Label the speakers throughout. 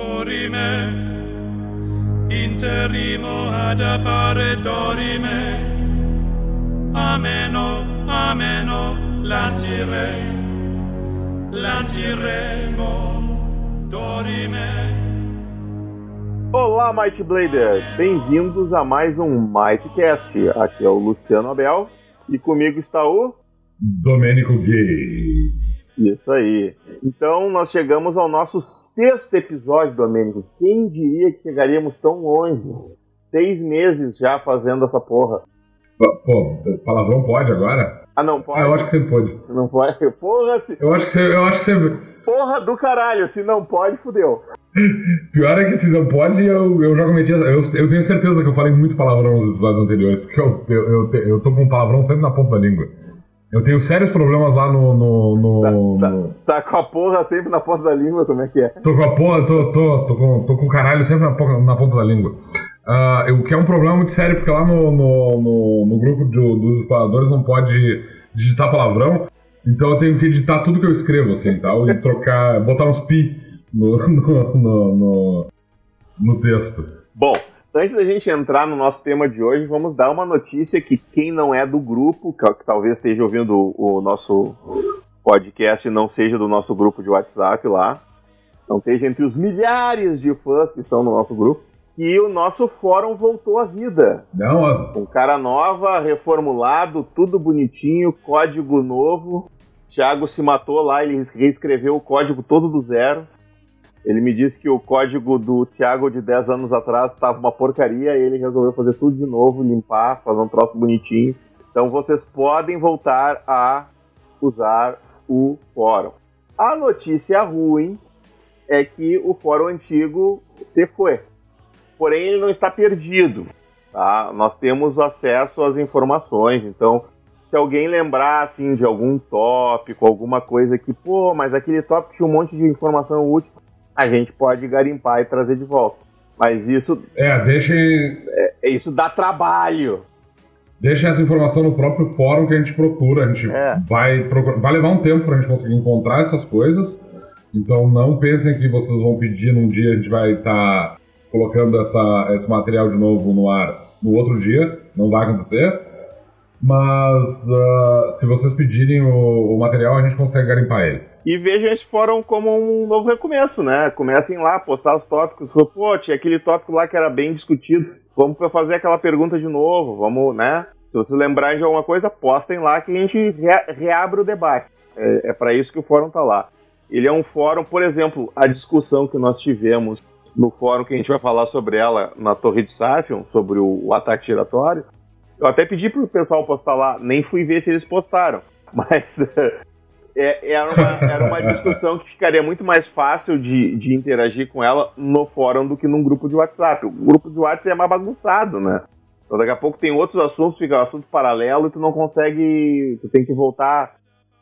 Speaker 1: dorime, interimo ad appare dorime, ameno, ameno, lancire, lanciremo, dorime.
Speaker 2: Olá, Might Blader! Bem-vindos a mais um Mightcast. Aqui é o Luciano Abel e comigo está o
Speaker 3: Domênico Gay.
Speaker 2: Isso aí. Então nós chegamos ao nosso sexto episódio, Domênico. Quem diria que chegaríamos tão longe? Seis meses já fazendo essa porra.
Speaker 3: Pô, palavrão pode agora?
Speaker 2: Ah, não pode?
Speaker 3: Ah, eu acho que você pode.
Speaker 2: Não pode? Porra, se...
Speaker 3: Eu acho que você. Eu acho que você...
Speaker 2: Porra do caralho, se não pode, fudeu.
Speaker 3: Pior é que se não pode, eu, eu já cometi. Eu, eu tenho certeza que eu falei muito palavrão nos episódios anteriores, porque eu, eu, eu, eu tô com palavrão sempre na ponta da língua. Eu tenho sérios problemas lá no. no, no,
Speaker 2: Tá,
Speaker 3: no...
Speaker 2: tá, tá com a porra sempre na ponta da língua, como é que é?
Speaker 3: Tô com a porra, tô, tô, tô, com, tô com caralho sempre na, ponta- na ponta da língua. Ah, o que é um problema muito sério, porque lá no, no, no, no grupo do- dos exploradores não pode digitar palavrão. Então eu tenho que editar tudo que eu escrevo, assim, tal, e trocar, botar uns pi no, no, no, no, no texto.
Speaker 2: Bom, antes da gente entrar no nosso tema de hoje, vamos dar uma notícia que quem não é do grupo, que, talvez esteja ouvindo o, nosso podcast e não seja do nosso grupo de WhatsApp lá, não esteja entre os milhares de fãs que estão no nosso grupo, que o nosso fórum voltou à vida.
Speaker 3: Não,
Speaker 2: Com cara nova, reformulado, tudo bonitinho, código novo. Thiago se matou lá, ele reescreveu o código todo do zero. Ele me disse que o código do Thiago de 10 anos atrás estava uma porcaria e ele resolveu fazer tudo de novo, limpar, fazer um troço bonitinho. Então vocês podem voltar a usar o fórum. A notícia ruim é que o fórum antigo se foi. Porém, ele não está perdido. Tá? Nós temos acesso às informações, então se alguém lembrar assim de algum tópico, alguma coisa que, pô, mas aquele tópico tinha um monte de informação útil, a gente pode garimpar e trazer de volta. Mas isso,
Speaker 3: é, deixem,
Speaker 2: isso dá trabalho.
Speaker 3: deixem essa informação no próprio fórum que a gente procura. A gente
Speaker 2: É.
Speaker 3: vai, vai levar um tempo pra gente conseguir encontrar essas coisas. Então não pensem que vocês vão pedir num dia a gente vai estar colocando essa, esse material de novo no ar no outro dia. Não vai acontecer. Mas ah, se vocês pedirem o, o material, a gente consegue garimpar ele.
Speaker 2: E vejam esse fórum como um novo recomeço, né? Comecem lá, postar os tópicos. Pô, tinha aquele tópico lá que era bem discutido. Vamos fazer aquela pergunta de novo. Vamos, né? Se vocês lembrarem de alguma coisa, postem lá que a gente rea- reabre o debate. É, é para isso que o fórum tá lá. Ele é um fórum, por exemplo, a discussão que nós tivemos no fórum que a gente vai falar sobre ela na Torre de Safion, sobre o, o ataque giratório. Eu até pedi pro pessoal postar lá, nem fui ver se eles postaram. Mas é, era, uma, era uma discussão que ficaria muito mais fácil de, de interagir com ela no fórum do que num grupo de WhatsApp. O grupo de WhatsApp é mais bagunçado, né? Então daqui a pouco tem outros assuntos, fica um assunto paralelo e tu não consegue. Tu tem que voltar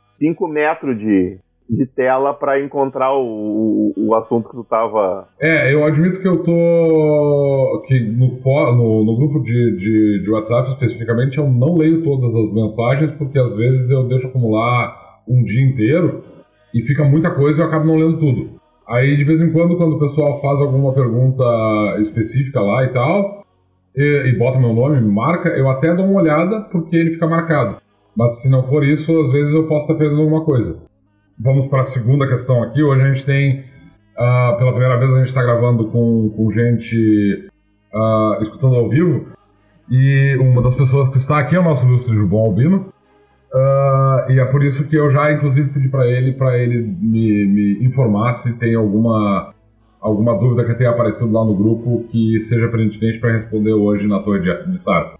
Speaker 2: 5 metros de, de tela para encontrar o, o, o assunto que tu tava.
Speaker 3: É, eu admito que eu tô. que no, no, no grupo de, de, de WhatsApp especificamente eu não leio todas as mensagens, porque às vezes eu deixo acumular um dia inteiro e fica muita coisa e eu acabo não lendo tudo. Aí de vez em quando, quando o pessoal faz alguma pergunta específica lá e tal, e, e bota meu nome, me marca, eu até dou uma olhada porque ele fica marcado. Mas se não for isso, às vezes eu posso estar perdendo alguma coisa. Vamos para a segunda questão aqui. Hoje a gente tem ah, pela primeira vez a gente está gravando com, com gente ah, escutando ao vivo. E uma das pessoas que está aqui é o nosso ilustre Jubon Albino. Ah, e é por isso que eu já, inclusive, pedi para ele para ele me, me informar se tem alguma, alguma dúvida que tenha aparecido lá no grupo que seja pertinente para responder hoje na Torre de, de Sartre.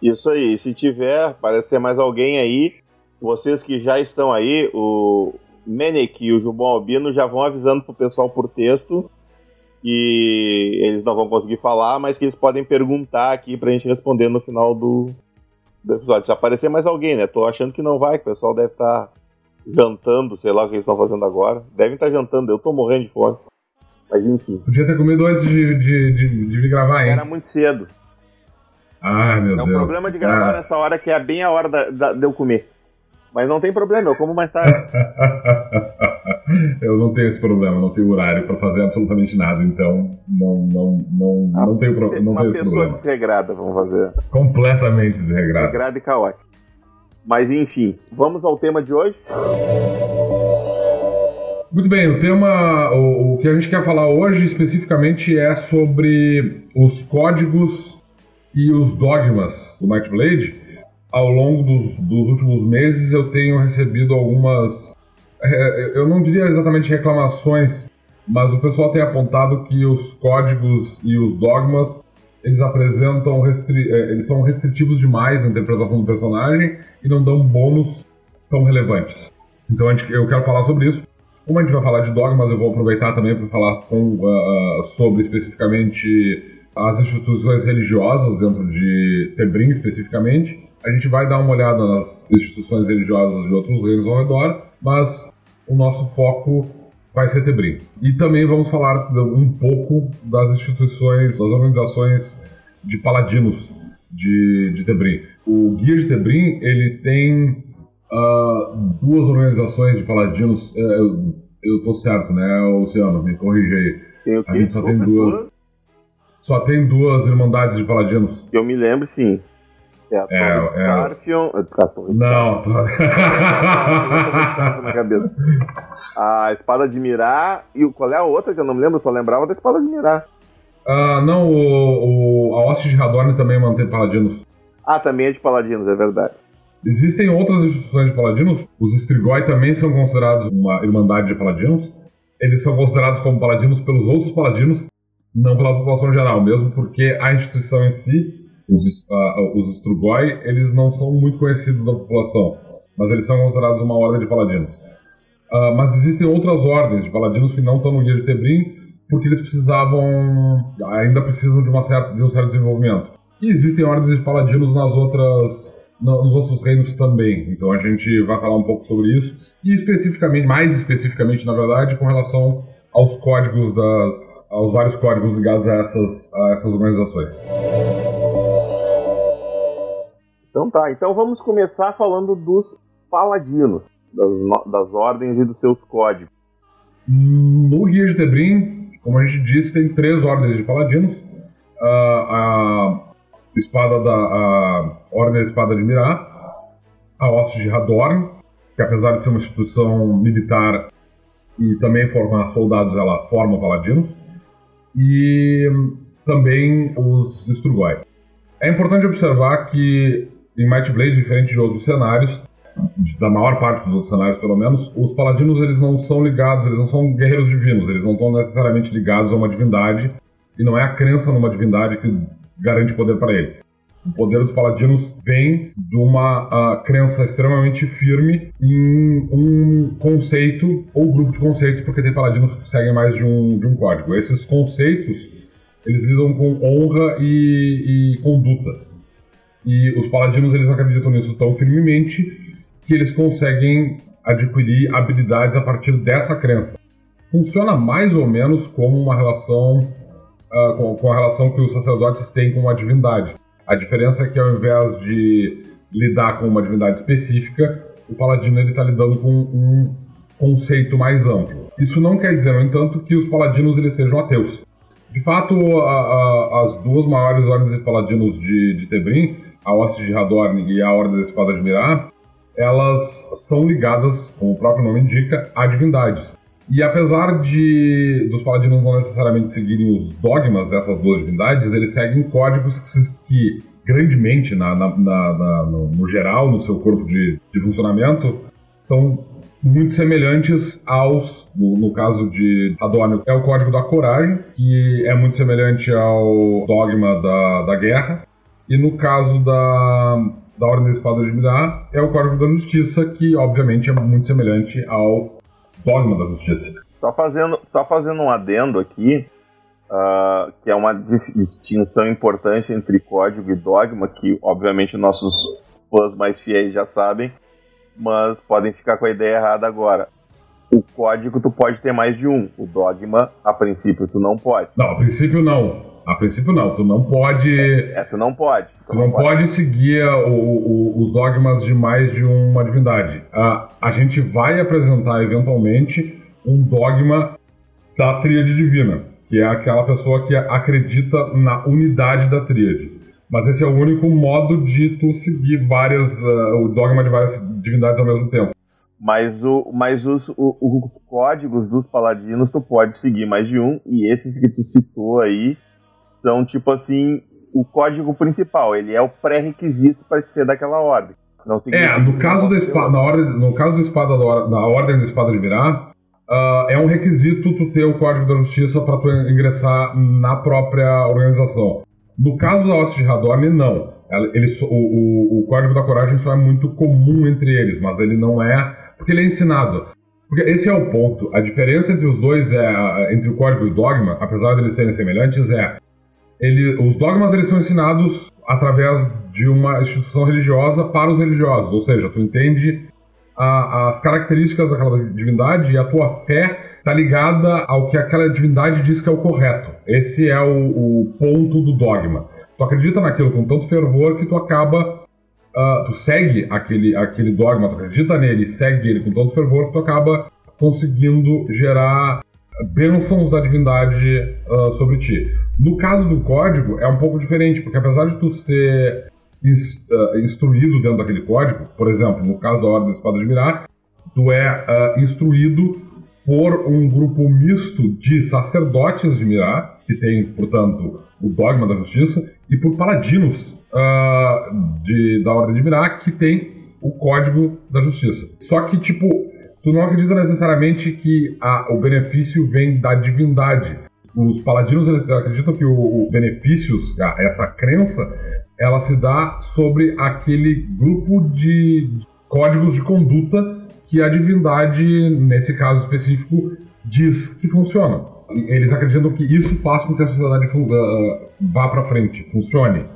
Speaker 2: Isso aí, se tiver, aparecer mais alguém aí, vocês que já estão aí, o Menek e o Jubon Albino já vão avisando pro pessoal por texto que eles não vão conseguir falar, mas que eles podem perguntar aqui pra gente responder no final do, do episódio. Se aparecer mais alguém, né? Tô achando que não vai, que o pessoal deve estar jantando, sei lá o que eles estão fazendo agora. Devem estar jantando, eu tô morrendo de fome. Mas enfim.
Speaker 3: Podia ter comido antes de, de, de, de vir gravar, hein?
Speaker 2: Era muito cedo.
Speaker 3: Ah, meu
Speaker 2: É um
Speaker 3: Deus.
Speaker 2: problema de gravar
Speaker 3: Ah.
Speaker 2: nessa hora que é bem a hora da- da- de eu comer. Mas não tem problema, eu como mais tarde.
Speaker 3: eu não tenho esse problema, não tenho horário para fazer absolutamente nada, então não, não, não,
Speaker 2: Ah,
Speaker 3: não tenho, pro- não
Speaker 2: Uma
Speaker 3: tenho esse
Speaker 2: pessoa
Speaker 3: problema.
Speaker 2: desregrada, vamos fazer.
Speaker 3: Completamente desregrado.
Speaker 2: Desregrada e caótica. Mas enfim, vamos ao tema de hoje.
Speaker 3: Muito bem, o tema, o, o que a gente quer falar hoje especificamente é sobre os códigos e os dogmas do Might Blade. Ao longo dos, dos últimos meses eu tenho recebido algumas, é, eu não diria exatamente reclamações, mas o pessoal tem apontado que os códigos e os dogmas eles apresentam, restri é, eles são restritivos demais na interpretação do personagem e não dão bônus tão relevantes. Então gente- eu quero falar sobre isso. Como a gente vai falar de dogmas, eu vou aproveitar também para falar com, ah, sobre especificamente as instituições religiosas dentro de Tebrim especificamente. A gente vai dar uma olhada nas instituições religiosas de outros reinos ao redor, mas o nosso foco vai ser Tebrim. E também vamos falar um pouco das instituições, das organizações de paladinos de, de Tebrim. O Guia de Tebrim, ele tem ah, duas organizações de paladinos. é, eu, tô certo, né, Luciano? Me corrige aí.
Speaker 2: Tem o
Speaker 3: A gente só tem duas. Só tem duas irmandades de paladinos.
Speaker 2: Eu me lembro, sim. É a Torre
Speaker 3: É,
Speaker 2: de
Speaker 3: é.
Speaker 2: Sarfion. A Torre de
Speaker 3: Não, tô...
Speaker 2: Sarfion na cabeça. A espada de Mirá e qual é a outra que eu não me lembro? Eu só lembrava da espada de Mirá.
Speaker 3: Ah, não, o, o, a Hoste de Radorn também mantém paladinos.
Speaker 2: Ah, também é de Paladinos, é verdade.
Speaker 3: Existem outras instituições de paladinos. Os Strigoi também são considerados uma irmandade de paladinos. Eles são considerados como paladinos pelos outros paladinos, não pela população geral, mesmo porque a instituição em si, os, ah, os Strigoi, eles não são muito conhecidos da população, mas eles são considerados uma ordem de paladinos. Ah, mas existem outras ordens de paladinos que não estão no Guia de Tebrim, porque eles precisavam, ainda precisam de, uma certa, de um certo desenvolvimento. E existem ordens de paladinos nas outras, no- nos outros reinos também. Então a gente vai falar um pouco sobre isso. E especificamente, mais especificamente, na verdade, com relação aos códigos das. Aos vários códigos ligados a essas, a essas organizações.
Speaker 2: Então tá, então vamos começar falando dos Paladinos, das, das ordens e dos seus códigos.
Speaker 3: No Guia de Tebrim, como a gente disse, tem três ordens de paladinos. Ah, a espada da a Ordem da Espada de Mirá, a Hoste de Hadorn, que apesar de ser uma instituição militar e também formar soldados, ela forma paladinos, e também os Strugoi. É importante observar que em Might Blade, diferente de outros cenários, da maior parte dos outros cenários pelo menos, os paladinos eles não são ligados, eles não são guerreiros divinos, eles não estão necessariamente ligados a uma divindade, e não é a crença numa divindade que garante poder para eles. O poder dos paladinos vem de uma ah, crença extremamente firme em um conceito ou grupo de conceitos, porque tem paladinos que seguem mais de um, de um código. Esses conceitos, eles lidam com honra e, e conduta. E os paladinos, eles acreditam nisso tão firmemente que eles conseguem adquirir habilidades a partir dessa crença. Funciona mais ou menos como uma relação ah, com, com a relação que os sacerdotes têm com a divindade. A diferença é que ao invés de lidar com uma divindade específica, o paladino está lidando com um conceito mais amplo. Isso não quer dizer, no entanto, que os paladinos eles sejam ateus. De fato, a- a- as duas maiores ordens de paladinos de, de Tebrim, a Hoste de Hadorn e a Ordem da Espada de Mirá, elas são ligadas, como o próprio nome indica, a divindades. E apesar de dos paladinos não necessariamente seguirem os dogmas dessas duas divindades, eles seguem códigos que, que grandemente, na, na- na- no, no geral, no seu corpo de, de funcionamento, são muito semelhantes aos, no, no caso de Adorno, é o código da coragem, que é muito semelhante ao dogma da, da guerra, e no caso da, da Ordem da Espada de Mirá, é o Código da Justiça, que obviamente é muito semelhante ao Dogma da Justiça.
Speaker 2: Só fazendo, só fazendo um adendo aqui, ah, que é uma distinção importante entre código e dogma, que obviamente nossos fãs mais fiéis já sabem, mas podem ficar com a ideia errada agora. O código tu pode ter mais de um, o dogma, a princípio, tu não pode.
Speaker 3: Não, a princípio não. A princípio não. Tu não pode.
Speaker 2: É, tu não pode.
Speaker 3: Tu não pode seguir o- o- os dogmas de mais de uma divindade. A, a gente vai apresentar eventualmente um dogma da tríade divina, que é aquela pessoa que acredita na unidade da tríade. Mas esse é o único modo de tu seguir várias, uh, o dogma de várias divindades ao mesmo tempo.
Speaker 2: Mas, o, mas os, o, os códigos dos paladinos tu pode seguir mais de um, e esses que tu citou aí são tipo assim o código principal, ele é o pré-requisito para ser daquela ordem.
Speaker 3: Não é, no caso, da espada, na ordem, no caso da espada da ordem da espada de virar, uh, é um requisito tu ter o código da justiça para tu ingressar na própria organização. No caso da Hoste de Radorn, não. Ele, o, o, o, código da coragem só é muito comum entre eles, mas ele não é. Porque ele é ensinado. Porque esse é o ponto. A diferença entre os dois é. Entre o código e o dogma, apesar de eles serem semelhantes, é. Ele, os dogmas eles são ensinados através de uma instituição religiosa para os religiosos. Ou seja, tu entende a, as características daquela divindade e a tua fé está ligada ao que aquela divindade diz que é o correto. Esse é o, o, ponto do dogma. Tu acredita naquilo com tanto fervor que tu acaba. Uh, tu segue aquele, aquele dogma, tu acredita nele, segue ele com tanto fervor que tu acaba conseguindo gerar bênçãos da divindade uh, sobre ti. No caso do código, é um pouco diferente, porque apesar de tu ser uh, instruído dentro daquele código, por exemplo, no caso da Ordem da Espada de Mirar, tu é uh, instruído por um grupo misto de sacerdotes de Mirar, que tem, portanto, o dogma da justiça, e por paladinos uh, de, da Ordem de Mirar, que tem o código da justiça. Só que, tipo, tu não acredita necessariamente que a, o benefício vem da divindade. Os paladinos acreditam que o, o benefícios, essa crença, ela se dá sobre aquele grupo de códigos de conduta que a divindade, nesse caso específico, diz que funciona. Eles acreditam que isso faz com que a sociedade uh, vá para frente, funcione,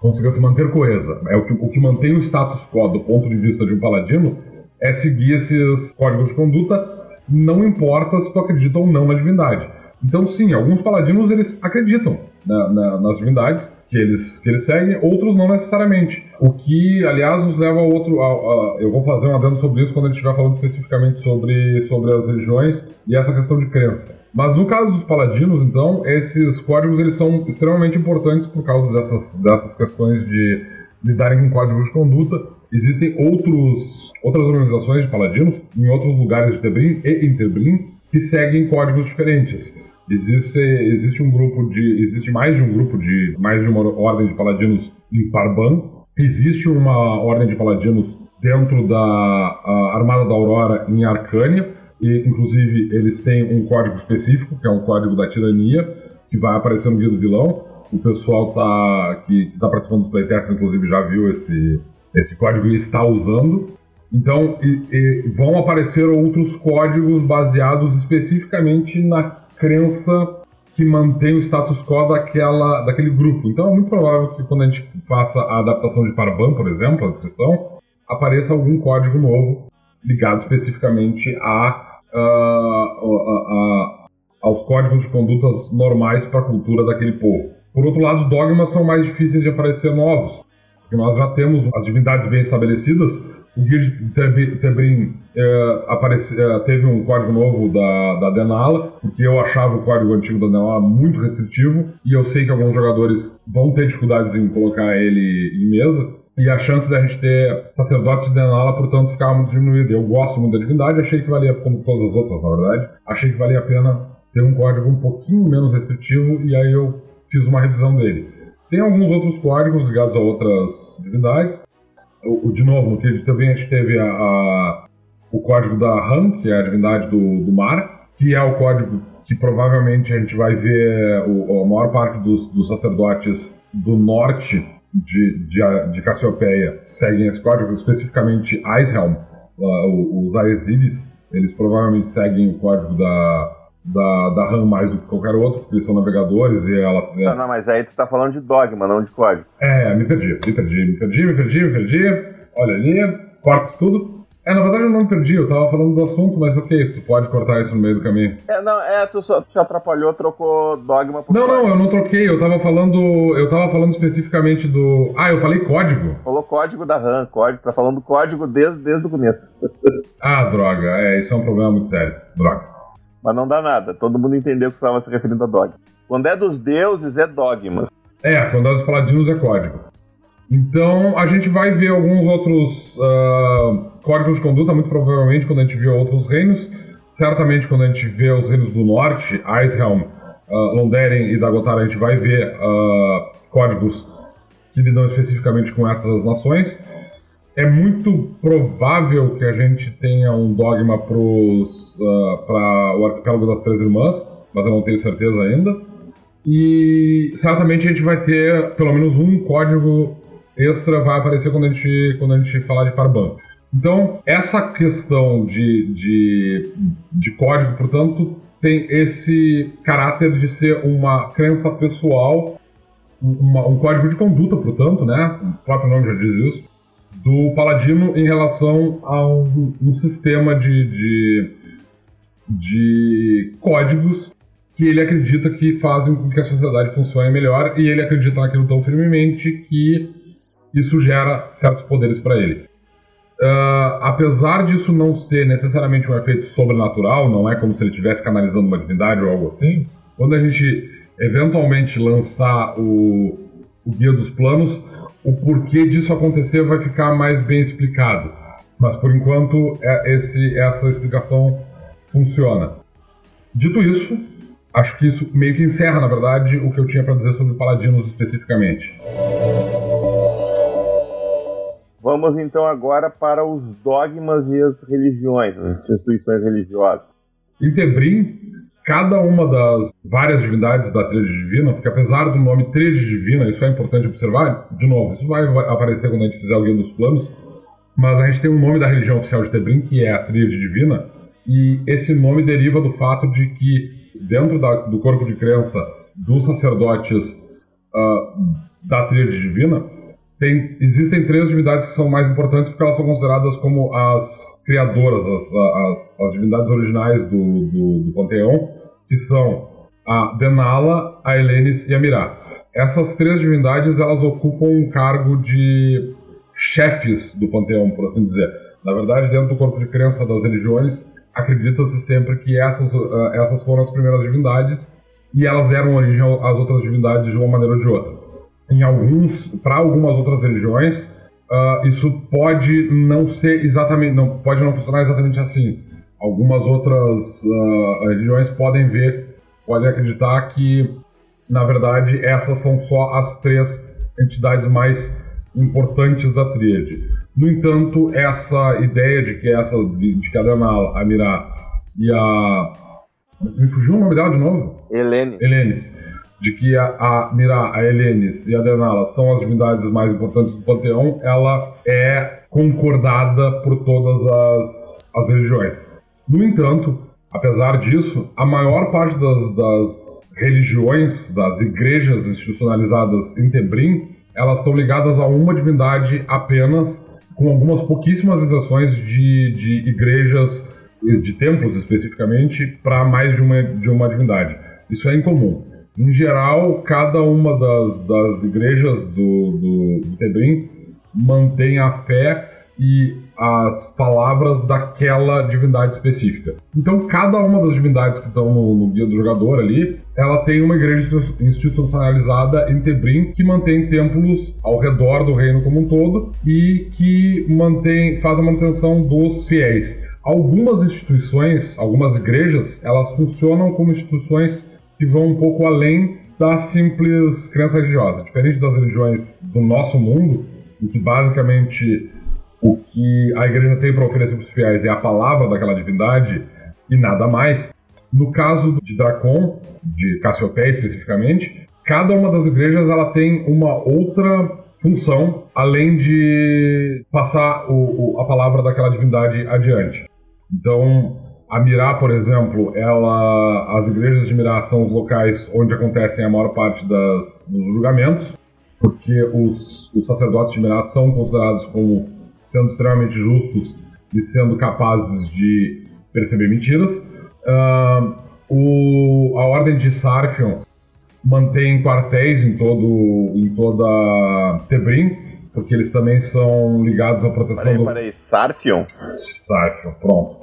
Speaker 3: consiga se manter coesa. É o que, o que mantém o status quo do ponto de vista de um paladino é seguir esses códigos de conduta, não importa se tu acredita ou não na divindade. Então, sim, alguns paladinos eles acreditam na, na, nas divindades que eles, que eles seguem, outros não necessariamente. O que, aliás, nos leva a outro. A, a, eu vou fazer um adendo sobre isso quando a gente estiver falando especificamente sobre, sobre as religiões e essa questão de crença. Mas no caso dos paladinos, então, esses códigos eles são extremamente importantes por causa dessas, dessas questões de lidarem com códigos de conduta. Existem outros, outras organizações de paladinos em outros lugares de Tebrim e em Tebrim que seguem códigos diferentes. Existe, existe um grupo de. Existe mais de um grupo de. mais de uma ordem de paladinos em Parban. Existe uma ordem de paladinos dentro da Armada da Aurora em Arcânia. E, inclusive, eles têm um código específico, que é um código da tirania, que vai aparecer no Guia do Vilão. O pessoal tá, que está participando dos playtests, inclusive, já viu esse, esse código está usando. Então, e, e vão aparecer outros códigos baseados especificamente na crença que mantém o status quo daquela, daquele grupo. Então é muito provável que quando a gente faça a adaptação de Paraban, por exemplo, a descrição, apareça algum código novo ligado especificamente a, a, a, aos códigos de condutas normais para a cultura daquele povo. Por outro lado, dogmas são mais difíceis de aparecer novos, porque nós já temos as divindades bem estabelecidas, o Guia Tebrim é, é, teve um código novo da, da Denala, porque eu achava o código antigo da Denala muito restritivo, e eu sei que alguns jogadores vão ter dificuldades em colocar ele em mesa, e a chance da gente ter sacerdotes de Denala, portanto, ficava muito diminuída. Eu gosto muito da divindade, achei que valia, como todas as outras, na verdade, achei que valia a pena ter um código um pouquinho menos restritivo, e aí eu fiz uma revisão dele. Tem alguns outros códigos ligados a outras divindades, o, de novo, que também a gente teve a, a, o código da Han, que é a divindade do, do mar, que é o código que provavelmente a gente vai ver o, a maior parte dos, dos sacerdotes do norte de, de, de, Cassiopeia seguem esse código, especificamente Icehelm, uh, os Aesides, eles provavelmente seguem o código da, da, da RAM mais do que qualquer outro, porque eles são navegadores e ela.
Speaker 2: É... Não, não, mas aí tu tá falando de dogma, não de código.
Speaker 3: É, me perdi, me perdi, me perdi, me perdi, me perdi. Olha ali, corta tudo. É, na verdade eu não me perdi, eu tava falando do assunto, mas ok, tu pode cortar isso no meio do caminho.
Speaker 2: É, não, é, tu só tu se atrapalhou, trocou dogma
Speaker 3: por Não, código. não, eu não troquei, eu tava falando. Eu tava falando especificamente do. Ah, eu falei código.
Speaker 2: Falou código da RAM, código, tá falando código desde, desde o começo.
Speaker 3: ah, droga, é, isso é um problema muito sério. Droga.
Speaker 2: Mas não dá nada. Todo mundo entendeu que estava se referindo a dogma. Quando é dos deuses, é dogma.
Speaker 3: É, quando é dos paladinos é código. Então a gente vai ver alguns outros uh, códigos de conduta, muito provavelmente quando a gente vê outros reinos. Certamente quando a gente vê os reinos do norte, Icehelm, uh, Londeren e Dagotar, a gente vai ver uh, códigos que lidam especificamente com essas nações. É muito provável que a gente tenha um dogma para uh, o arquipélago das Três Irmãs, mas eu não tenho certeza ainda. E certamente a gente vai ter pelo menos um código extra vai aparecer quando a gente, quando a gente falar de Parban. Então, essa questão de, de, de código, portanto, tem esse caráter de ser uma crença pessoal, uma, um código de conduta, portanto, né? O próprio nome já diz isso, do paladino em relação a um, um sistema de, de, de códigos que ele acredita que fazem com que a sociedade funcione melhor e ele acredita naquilo tão firmemente que isso gera certos poderes para ele. Uh, apesar disso não ser necessariamente um efeito sobrenatural, não é como se ele estivesse canalizando uma divindade ou algo assim, quando a gente eventualmente lançar o, o Guia dos Planos, o porquê disso acontecer vai ficar mais bem explicado. Mas por enquanto é esse, essa explicação funciona. Dito isso, acho que isso meio que encerra, na verdade, o que eu tinha para dizer sobre paladinos especificamente.
Speaker 2: Vamos então agora para os dogmas e as religiões, as instituições religiosas.
Speaker 3: Em Tebrim, cada uma das várias divindades da tríade divina, porque apesar do nome tríade divina, isso é importante observar, de novo, isso vai aparecer quando a gente fizer alguém dos planos, mas a gente tem um nome da religião oficial de Tebrim, que é a tríade divina, e esse nome deriva do fato de que dentro da, do corpo de crença dos sacerdotes uh, da tríade divina, tem, existem três divindades que são mais importantes porque elas são consideradas como as criadoras, as, as, as divindades originais do, do, do, panteão, que são a Denala, a Helenis e a Mirá. Essas três divindades elas ocupam um cargo de chefes do panteão, por assim dizer. Na verdade, dentro do corpo de crença das religiões, acredita-se sempre que essas, uh, essas foram as primeiras divindades e elas deram origem às outras divindades de uma maneira ou de outra em alguns, para algumas outras religiões, uh, isso pode não ser exatamente, não pode não funcionar exatamente assim. Algumas outras uh, religiões podem ver, podem acreditar que, na verdade, essas são só as três entidades mais importantes da tríade. No entanto, essa ideia de que essa de, de que a Mirá e a me fugiu o nome dela de novo?
Speaker 2: Helene.
Speaker 3: Helenes de que a, a Mirá, a Helenis e a Denala são as divindades mais importantes do panteão, ela é concordada por todas as, as religiões. No entanto, apesar disso, a maior parte das, das religiões, das igrejas institucionalizadas em Tebrim, elas estão ligadas a uma divindade apenas, com algumas pouquíssimas exceções de, de igrejas, de templos especificamente, para mais de uma, de uma divindade. Isso é incomum. Em geral, cada uma das, das igrejas do, do, do Tebrim mantém a fé e as palavras daquela divindade específica. Então, cada uma das divindades que estão no, no, guia do jogador ali, ela tem uma igreja institucionalizada em Tebrim que mantém templos ao redor do reino como um todo e que mantém, faz a manutenção dos fiéis. Algumas instituições, algumas igrejas, elas funcionam como instituições que vão um pouco além da simples crença religiosa. Diferente das religiões do nosso mundo, em que basicamente o que a igreja tem para oferecer para os fiéis é a palavra daquela divindade e nada mais. No caso de Dracon, de Cassiopeia especificamente, cada uma das igrejas ela tem uma outra função além de passar o, o, a palavra daquela divindade adiante. Então, a Mirá, por exemplo, ela, as igrejas de Mirá são os locais onde acontecem a maior parte das, dos julgamentos, porque os, os sacerdotes de Mirá são considerados como sendo extremamente justos e sendo capazes de perceber mentiras. Uh, o, a ordem de Sarfion mantém quartéis em todo em toda Tebrim, porque eles também são ligados à proteção
Speaker 2: peraí,
Speaker 3: do.
Speaker 2: Peraí, Sarfion?
Speaker 3: Sarfion, pronto.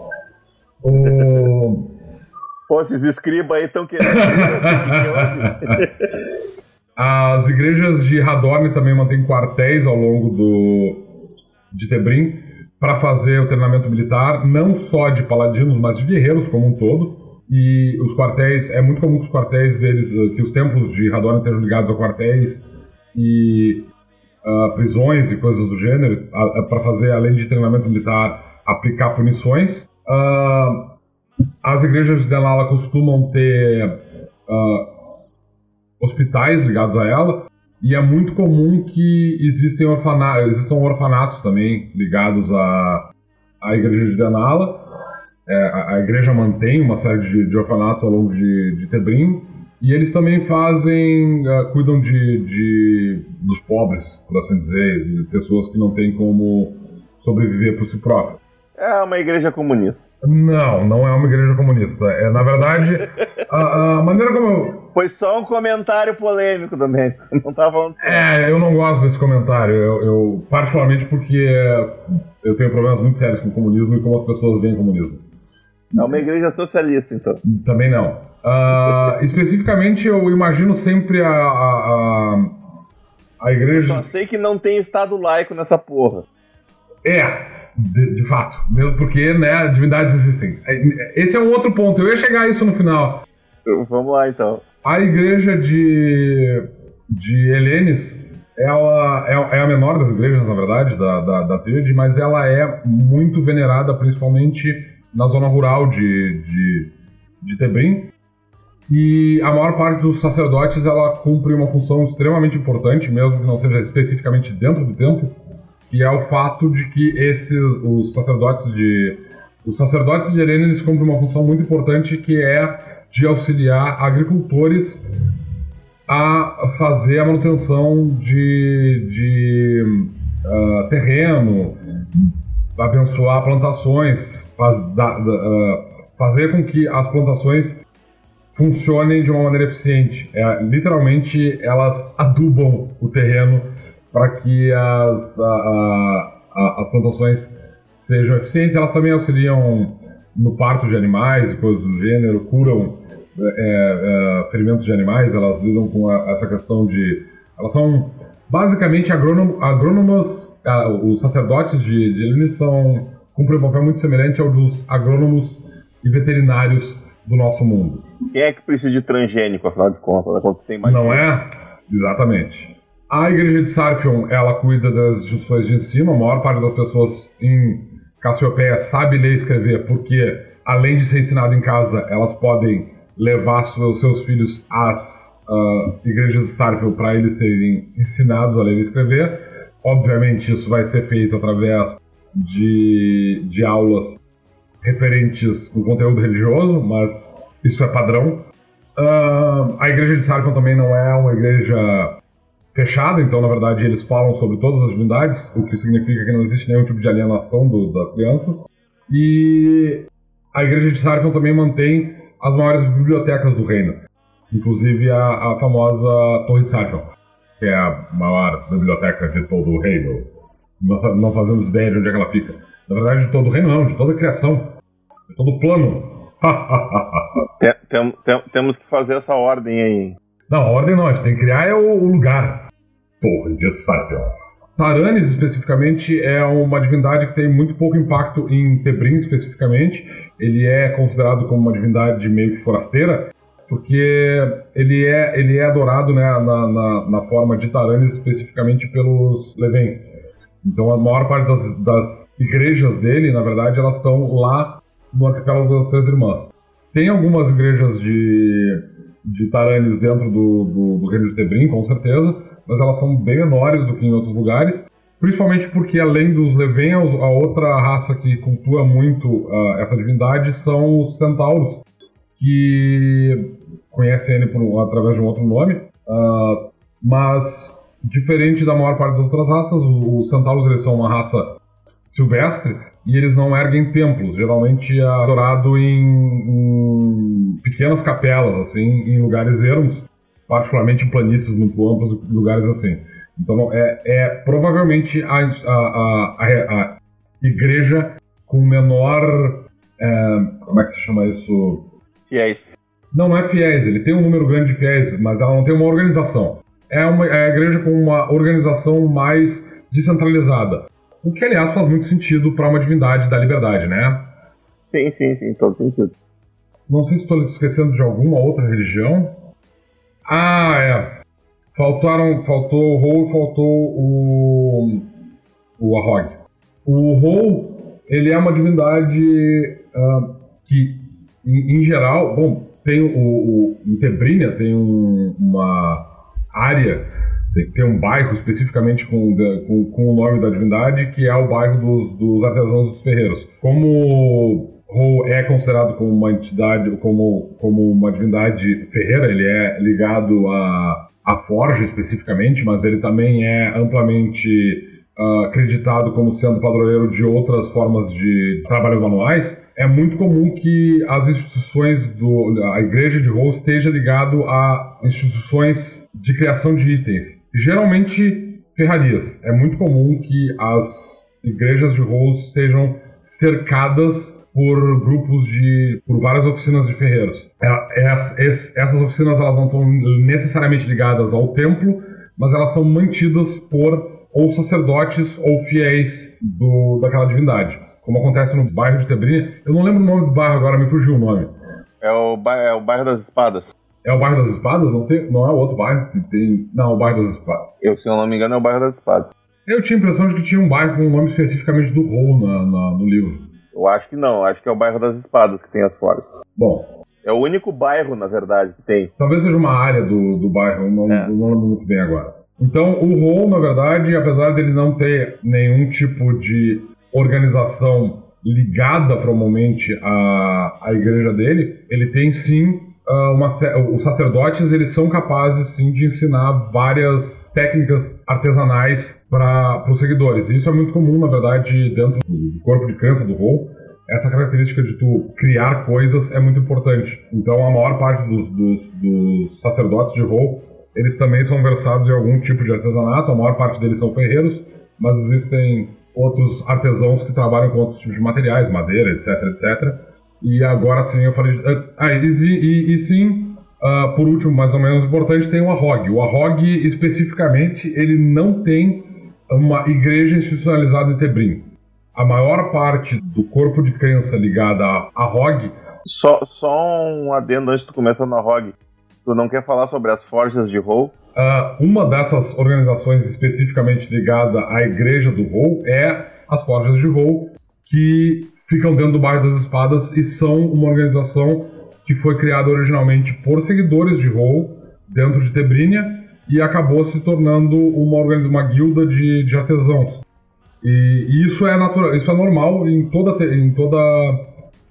Speaker 3: O...
Speaker 2: Pô, esses escribas aí estão querendo.
Speaker 3: As igrejas de Radorn também mantêm quartéis ao longo do de Tebrim para fazer o treinamento militar, não só de paladinos, mas de guerreiros como um todo. E os quartéis, é muito comum que os quartéis deles, que os templos de Radorn estejam ligados a quartéis e uh, prisões e coisas do gênero, para fazer, além de treinamento militar, aplicar punições. Uh, as igrejas de Delala costumam ter uh, hospitais ligados a ela, e é muito comum que existem orfana existam orfanatos também ligados à, à igreja de Denala. É, a, a, igreja mantém uma série de, de orfanatos ao longo de, de Tebrim, e eles também fazem, uh, cuidam de, de, dos pobres, por assim dizer, de pessoas que não têm como sobreviver por si próprias.
Speaker 2: É uma igreja comunista.
Speaker 3: Não, não é uma igreja comunista. É, na verdade, a, a maneira como eu...
Speaker 2: Foi só um comentário polêmico também. Não tava falando
Speaker 3: É, eu não gosto desse comentário. Eu, eu, particularmente porque eu tenho problemas muito sérios com o comunismo e como as pessoas veem o comunismo.
Speaker 2: É uma igreja socialista, então.
Speaker 3: Também não. Uh, especificamente, eu imagino sempre a, a, a, a igreja.
Speaker 2: Eu só sei que não tem Estado laico nessa porra.
Speaker 3: É, de, de, fato. Mesmo porque, né, divindades existem. Esse é um outro ponto. Eu ia chegar a isso no final.
Speaker 2: Vamos lá, então.
Speaker 3: A igreja de, de Helenes, ela é, é a menor das igrejas, na verdade, da, da, da tríade, mas ela é muito venerada, principalmente na zona rural de, de, de Tebrim. E a maior parte dos sacerdotes, ela cumpre uma função extremamente importante, mesmo que não seja especificamente dentro do templo, que é o fato de que esses os sacerdotes de os sacerdotes de Helena eles cumprem uma função muito importante que é de auxiliar agricultores a fazer a manutenção de, de uh, terreno, abençoar plantações, faz, da, da, uh, fazer com que as plantações funcionem de uma maneira eficiente. É, literalmente, elas adubam o terreno para que as, a, a, as plantações sejam eficientes. Elas também auxiliam no parto de animais e coisas do gênero, curam é, é, ferimentos de animais, elas lidam com a, essa questão de. Elas são basicamente agrônom, agrônomas, os sacerdotes de, de Eline são cumprem um papel muito semelhante ao dos agrônomos e veterinários do nosso mundo.
Speaker 2: Quem é que precisa de transgênico, afinal de contas? Quando tem mais
Speaker 3: Não é? Exatamente. A igreja de Sarfion, ela cuida das instituições de ensino. A maior parte das pessoas em Cassiopeia sabe ler e escrever, porque além de ser ensinado em casa, elas podem levar seus, seus filhos às uh, igrejas de Sarfion para eles serem ensinados a ler e escrever. Obviamente, isso vai ser feito através de, de aulas referentes no conteúdo religioso, mas isso é padrão. Uh, a igreja de Sarfion também não é uma igreja fechada, então na verdade eles falam sobre todas as divindades, o que significa que não existe nenhum tipo de alienação do, das crianças. E a igreja de Sarfion também mantém as maiores bibliotecas do reino, inclusive a, a famosa Torre de Sarfion, que é a maior biblioteca de todo o reino. Nós não fazemos ideia de onde é que ela fica. Na verdade, de todo o reino não, de toda a criação, de todo o plano.
Speaker 2: tem, tem, tem, temos que fazer essa ordem aí.
Speaker 3: Não, a ordem não, a gente tem que criar é o, o lugar. Torre de Sarfion. Taranis, especificamente, é uma divindade que tem muito pouco impacto em Tebrim, especificamente. Ele é considerado como uma divindade meio que forasteira, porque ele é, ele é adorado né, na, na, na forma de Taranis, especificamente pelos Leven. Então, a maior parte das, das igrejas dele, na verdade, elas estão lá no arquipélago das Três Irmãs. Tem algumas igrejas de, de Taranis dentro do, do, do reino de Tebrim, com certeza, mas elas são bem menores do que em outros lugares. Principalmente porque, além dos Leven, a outra raça que cultua muito uh, essa divindade são os Centauros, que conhecem ele por, através de um outro nome. Uh, mas, diferente da maior parte das outras raças, os Centauros eles são uma raça silvestre e eles não erguem templos. Geralmente é adorado em, em pequenas capelas, assim, em lugares ermos particularmente em planícies muito amplas, lugares assim. Então é, é provavelmente a, a, a, a, igreja com menor. É, como é que se chama isso?
Speaker 2: Fiéis.
Speaker 3: Não, não é fiéis, ele tem um número grande de fiéis, mas ela não tem uma organização. É, uma, é a igreja com uma organização mais descentralizada. O que, aliás, faz muito sentido para uma divindade da liberdade, né?
Speaker 2: Sim, sim, sim, em todo sentido.
Speaker 3: Não sei se estou esquecendo de alguma outra religião. Ah, é. Faltaram, faltou o Rou e faltou o, o Arrog. O Rou, ele é uma divindade uh, que, em, em, geral, bom, tem o, o em Tebrinha tem um, uma área, tem, tem, um bairro especificamente com, com, com, o nome da divindade, que é o bairro dos, dos artesãos dos ferreiros. Como Ho é considerado como uma entidade, como, como uma divindade ferreira, ele é ligado a, a forja especificamente, mas ele também é amplamente uh, acreditado como sendo padroeiro de outras formas de trabalhos manuais, é muito comum que as instituições do a igreja de Ho esteja ligado a instituições de criação de itens, geralmente ferrarias. É muito comum que as igrejas de Ho sejam cercadas por grupos de. por várias oficinas de ferreiros. É, é, essas oficinas elas não estão necessariamente ligadas ao templo, mas elas são mantidas por ou sacerdotes ou fiéis do, daquela divindade. Como acontece no bairro de Tebrinha. Eu não lembro o nome do bairro agora, me fugiu o nome.
Speaker 2: É o, é o bairro das Espadas.
Speaker 3: É o bairro das Espadas? Não, tem, não é o outro bairro que tem. Não, o bairro das Espadas.
Speaker 2: Eu, se eu não me engano, é o bairro das Espadas.
Speaker 3: Eu tinha a impressão de que tinha um bairro com o um nome especificamente do Rol na, na, no livro.
Speaker 2: Eu acho que não, acho que é o bairro das Espadas que tem as forjas.
Speaker 3: Bom.
Speaker 2: É o único bairro, na verdade, que tem.
Speaker 3: Talvez seja uma área do, do bairro, não, é. não lembro muito bem agora. Então, o Rol, na verdade, apesar dele não ter nenhum tipo de organização ligada formalmente à, à igreja dele, ele tem sim uma, os sacerdotes eles são capazes sim de ensinar várias técnicas artesanais para os seguidores. Isso é muito comum, na verdade, dentro do corpo de crença do Rol. Essa característica de tu criar coisas é muito importante. Então, a maior parte dos, dos, dos sacerdotes de Rol eles também são versados em algum tipo de artesanato. A maior parte deles são ferreiros, mas existem outros artesãos que trabalham com outros tipos de materiais, madeira, etc, etc e agora sim eu falei. Ah, e, e, e sim, uh, por último, mais ou menos importante, tem o Arrog. O Arrog, especificamente, ele não tem uma igreja institucionalizada em Tebrim. A maior parte do corpo de crença ligada a Arrog.
Speaker 2: Só, só um adendo antes de tu começar no Arrog. Tu não quer falar sobre as forjas de Rol?
Speaker 3: Uh, uma dessas organizações especificamente ligada à igreja do Rol é as forjas de Rol, que ficam dentro do bairro das Espadas e são uma organização que foi criada originalmente por seguidores de Hall dentro de Tebrínia e acabou se tornando uma, uma guilda de, de artesãos. E, e, isso é natural, isso é normal em toda, em toda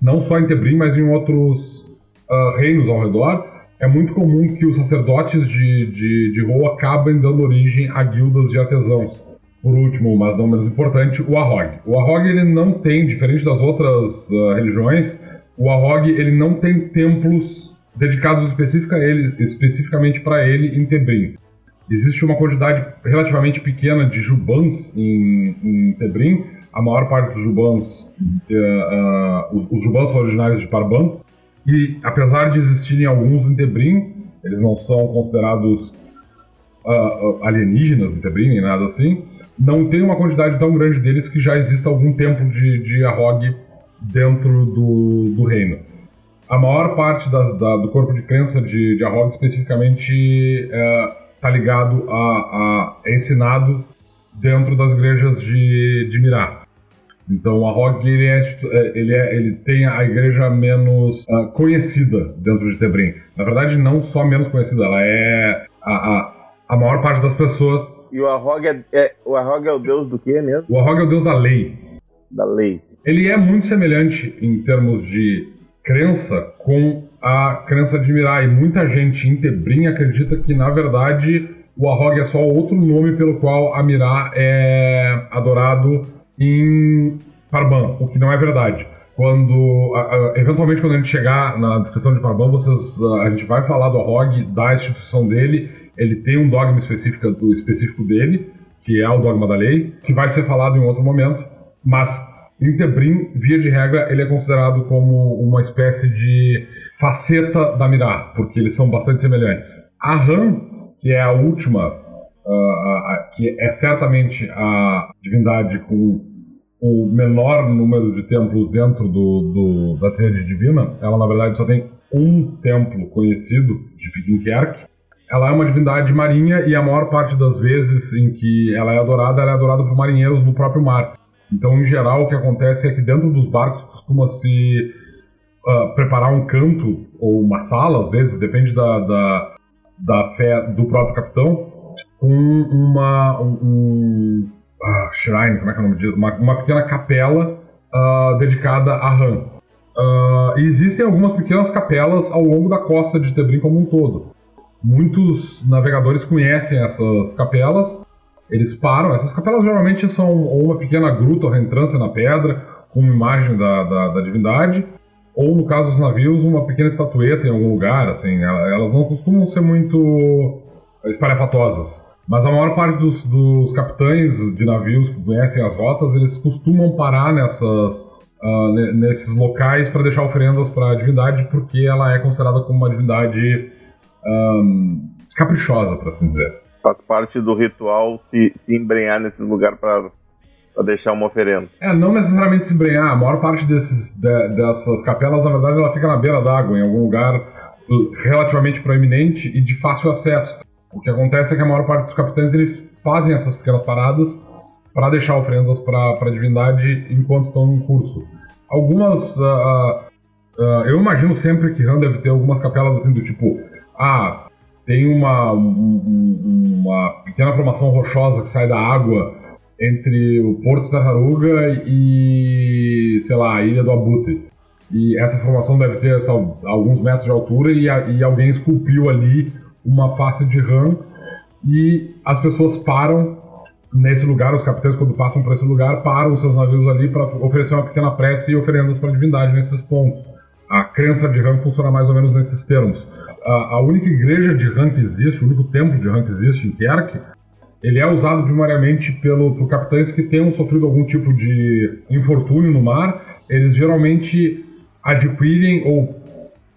Speaker 3: não só em Tebrim, mas em outros uh, reinos ao redor. É muito comum que os sacerdotes de, de, de Hall acabem dando origem a guildas de artesãos por último, mas não menos importante, o Arrog. O Arrog ele não tem, diferente das outras uh, religiões, o Arrog ele não tem templos dedicados especifica ele, especificamente para ele em Tebrim. Existe uma quantidade relativamente pequena de jubans em, em Tebrim. A maior parte dos jubans, uh, uh, os, os, jubans são originários de Parban. E apesar de existirem alguns em Tebrim, eles não são considerados alienígenas em Tebrim nem nada assim não tem uma quantidade tão grande deles que já exista algum templo de, de Arrog dentro do, do reino. A maior parte da, da, do corpo de crença de, de especificamente está é, ligado a, a, é ensinado dentro das igrejas de, de Mirá. Então, Arrog ele, é, é, ele, é, ele tem a igreja menos uh, conhecida dentro de Tebrim. Na verdade, não só menos conhecida, ela é a, a, a maior parte das pessoas
Speaker 2: e o Arrog é, é, o Arrog é o deus do que mesmo?
Speaker 3: O Arrog é o deus da lei.
Speaker 2: Da lei.
Speaker 3: Ele é muito semelhante em termos de crença com a crença de Mirai. Muita gente em Tebrim acredita que, na verdade, o Arrog é só outro nome pelo qual a Mirá é adorado em Parban, o que não é verdade. Quando, eventualmente, quando a gente chegar na descrição de Parban, vocês, a gente vai falar do Arrog, da instituição dele ele tem um dogma específico, específico dele, que é o dogma da lei, que vai ser falado em outro momento, mas Em Tebrim, via de regra, ele é considerado como uma espécie de faceta da Mirá, porque eles são bastante semelhantes. A Han, que é a última, uh, que é certamente a divindade com o menor número de templos dentro do, do da tríade divina, ela na verdade só tem um templo conhecido de Fikinkerk. Ela é uma divindade marinha e a maior parte das vezes em que ela é adorada, ela é adorada por marinheiros no próprio mar. Então, em geral, o que acontece é que dentro dos barcos costuma se uh, preparar um canto ou uma sala, às vezes, depende da, da, da fé do próprio capitão, com uma um, um uh, shrine, como é que é o nome disso? Uma, uma pequena capela uh, dedicada a Han. E existem algumas pequenas capelas ao longo da costa de Tebrim como um todo. Muitos navegadores conhecem essas capelas. Eles param, essas capelas geralmente são uma pequena gruta ou reentrância na pedra, com uma imagem da, da, da, divindade, ou no caso dos navios, uma pequena estatueta em algum lugar, assim, elas não costumam ser muito espalhafatosas. Mas a maior parte dos, dos capitães de navios que conhecem as rotas, eles costumam parar nessas, Uh, nesses locais para deixar oferendas para a divindade, porque ela é considerada como uma divindade um, caprichosa, por assim dizer
Speaker 2: faz parte do ritual se, se embrenhar nesse lugar para deixar uma oferenda.
Speaker 3: É, não necessariamente se embrenhar. A maior parte desses, de, dessas capelas, na verdade, ela fica na beira d'água, em algum lugar relativamente proeminente e de fácil acesso. O que acontece é que a maior parte dos capitães eles fazem essas pequenas paradas para deixar oferendas para a divindade enquanto estão em curso. Algumas. Uh, uh, eu imagino sempre que Han deve ter algumas capelas assim do tipo. Ah, tem uma, uma pequena formação rochosa que sai da água entre o Porto Tartaruga e, sei lá, a Ilha do Abutre. E essa formação deve ter essa, alguns metros de altura e, a, e, alguém esculpiu ali uma face de rã e as pessoas param nesse lugar, os capitães quando passam por esse lugar param os seus navios ali para oferecer uma pequena prece e oferendas para a divindade nesses pontos. A crença de rã funciona mais ou menos nesses termos a, a, única igreja de Han que existe, o único templo de Han que existe em Kerk, ele é usado primariamente pelo, por capitães que tenham sofrido algum tipo de infortúnio no mar. Eles geralmente adquirem ou,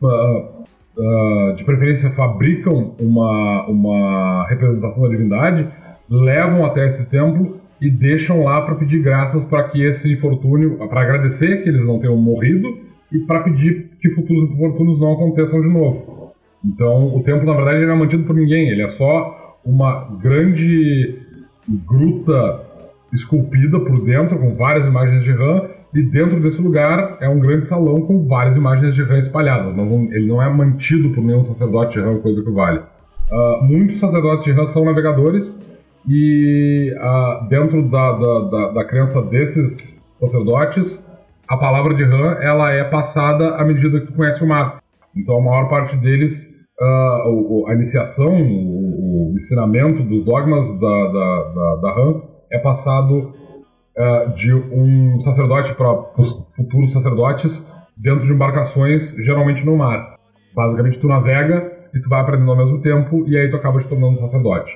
Speaker 3: uh, uh, de preferência, fabricam uma, uma representação da divindade, levam até esse templo e deixam lá para pedir graças para que esse infortúnio, para agradecer que eles não tenham morrido e para pedir que futuros infortúnios não aconteçam de novo. Então, o templo, na verdade, ele não é mantido por ninguém, ele é só uma grande gruta esculpida por dentro, com várias imagens de rã, e dentro desse lugar é um grande salão com várias imagens de rã espalhadas. Não, ele não é mantido por nenhum sacerdote de rã, coisa que vale. Uh, muitos sacerdotes de rã são navegadores, e uh, dentro da, da, da, da crença desses sacerdotes, a palavra de rã ela é passada à medida que tu conhece o mar. Então a maior parte deles uh, a iniciação, o, o, ensinamento dos dogmas da, da, da, da Han é passado uh, de um sacerdote para os futuros sacerdotes dentro de embarcações, geralmente no mar. Basicamente, tu navega e tu vai aprendendo ao mesmo tempo e aí tu acaba te tornando sacerdote.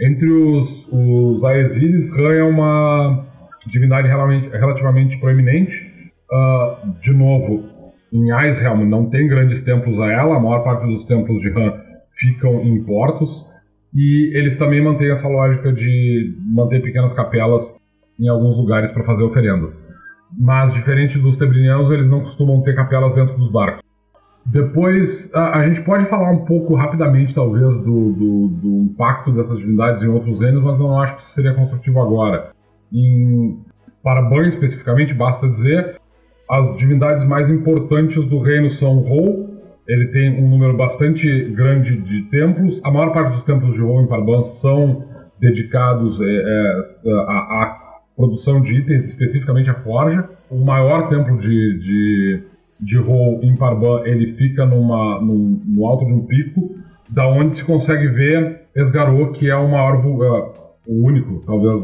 Speaker 3: Entre os, os Aesiris, Han é uma divindade relativamente proeminente. Uh, de novo, em Icehelm não tem grandes templos a ela, a maior parte dos templos de Han ficam em portos, e eles também mantêm essa lógica de manter pequenas capelas em alguns lugares para fazer oferendas. Mas, diferente dos tebrinianos, eles não costumam ter capelas dentro dos barcos. Depois, a, a gente pode falar um pouco rapidamente, talvez, do, do, do, impacto dessas divindades em outros reinos, mas eu não acho que isso seria construtivo agora. Em Paraban, especificamente, basta dizer as divindades mais importantes do reino são Rou, ele tem um número bastante grande de templos. A maior parte dos templos de Rou em Parban são dedicados é, é, à, produção de itens, especificamente a forja. O maior templo de, de, de Rou em Parban ele fica numa, num, no alto de um pico, da onde se consegue ver Esgarou, que é o maior, uh, o único, talvez,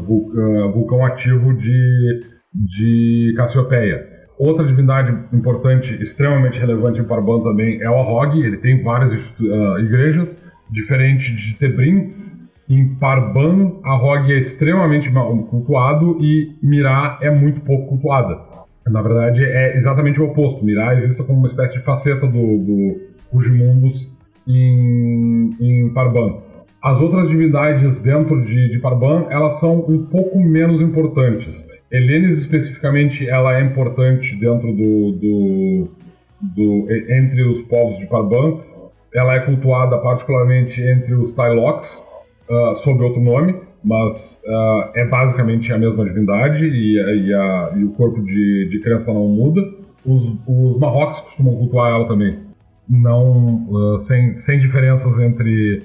Speaker 3: vulcão ativo de, de Cassiopeia. Outra divindade importante, extremamente relevante em Parban também é o Ahog. Ele tem várias uh, igrejas, diferente de Tebrim. Em Parban, a Rogue é extremamente cultuado e Mirá é muito pouco cultuada. Na verdade, é exatamente o oposto. Mirá é vista como uma espécie de faceta do, do Rugimundos em, em Parban. As outras divindades dentro de, de Parban, elas são um pouco menos importantes. Helenes, especificamente, ela é importante dentro do, do, do entre os povos de Parban. Ela é cultuada particularmente entre os Tylocs, uh, sob outro nome, mas uh, é basicamente a mesma divindade e, e, a, e o corpo de, de crença não muda. Os, os Marrocos costumam cultuar ela também, não uh, sem, sem diferenças entre,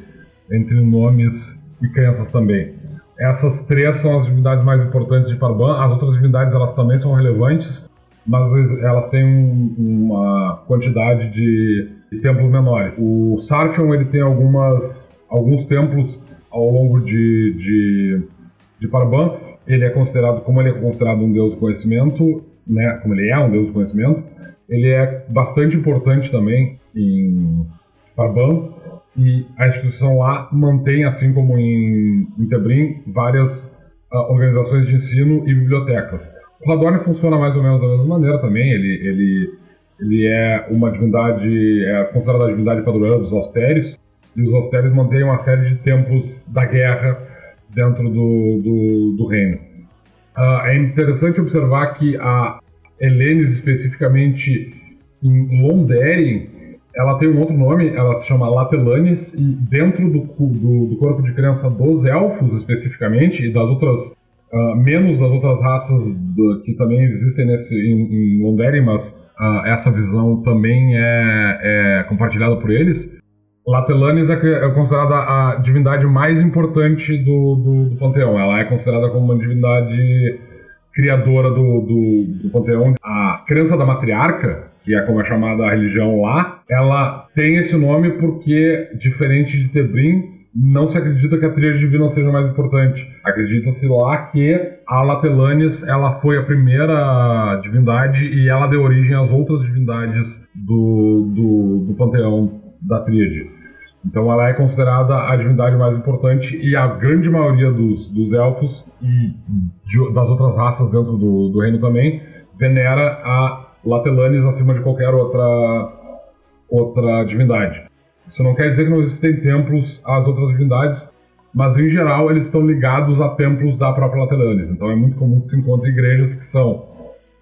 Speaker 3: entre nomes e crenças também. Essas três são as divindades mais importantes de Parban. As outras divindades elas também são relevantes, mas elas têm um, uma quantidade de, de templos menores. O Sarfion ele tem algumas alguns templos ao longo de, de, de Parban, ele é considerado, como ele é considerado um deus do conhecimento, né, como ele é um deus do conhecimento, ele é bastante importante também em Parban, e a instituição lá mantém, assim como em, em Tebrim, várias uh, organizações de ensino e bibliotecas. O Radorn funciona mais ou menos da mesma maneira também, ele, ele, ele é uma divindade, é considerada a divindade padrão dos austérios, e os Austeres mantêm uma série de templos da guerra dentro do, do, do reino. Uh, é interessante observar que a Helenes, especificamente em Londeren, ela tem um outro nome, ela se chama Latelanes, e dentro do, do, do corpo de criança dos elfos, especificamente, e das outras, uh, menos das outras raças do, que também existem nesse, em, em mas uh, essa visão também é, é compartilhada por eles, Latelanis é, é considerada a divindade mais importante do, do, do, panteão. Ela é considerada como uma divindade criadora do, do, do panteão. A crença da matriarca, que é como é chamada a religião lá, ela tem esse nome porque, diferente de Tebrim, não se acredita que a tríade divina seja mais importante. Acredita-se lá que a Latelanis ela foi a primeira divindade e ela deu origem às outras divindades do, do, do panteão da tríade. Então ela é considerada a divindade mais importante e a grande maioria dos, dos elfos e de, das outras raças dentro do, do, reino também venera a Latelanis acima de qualquer outra, outra divindade. Isso não quer dizer que não existem templos às outras divindades, mas em geral eles estão ligados a templos da própria Latelanis. Então é muito comum que se encontre igrejas que são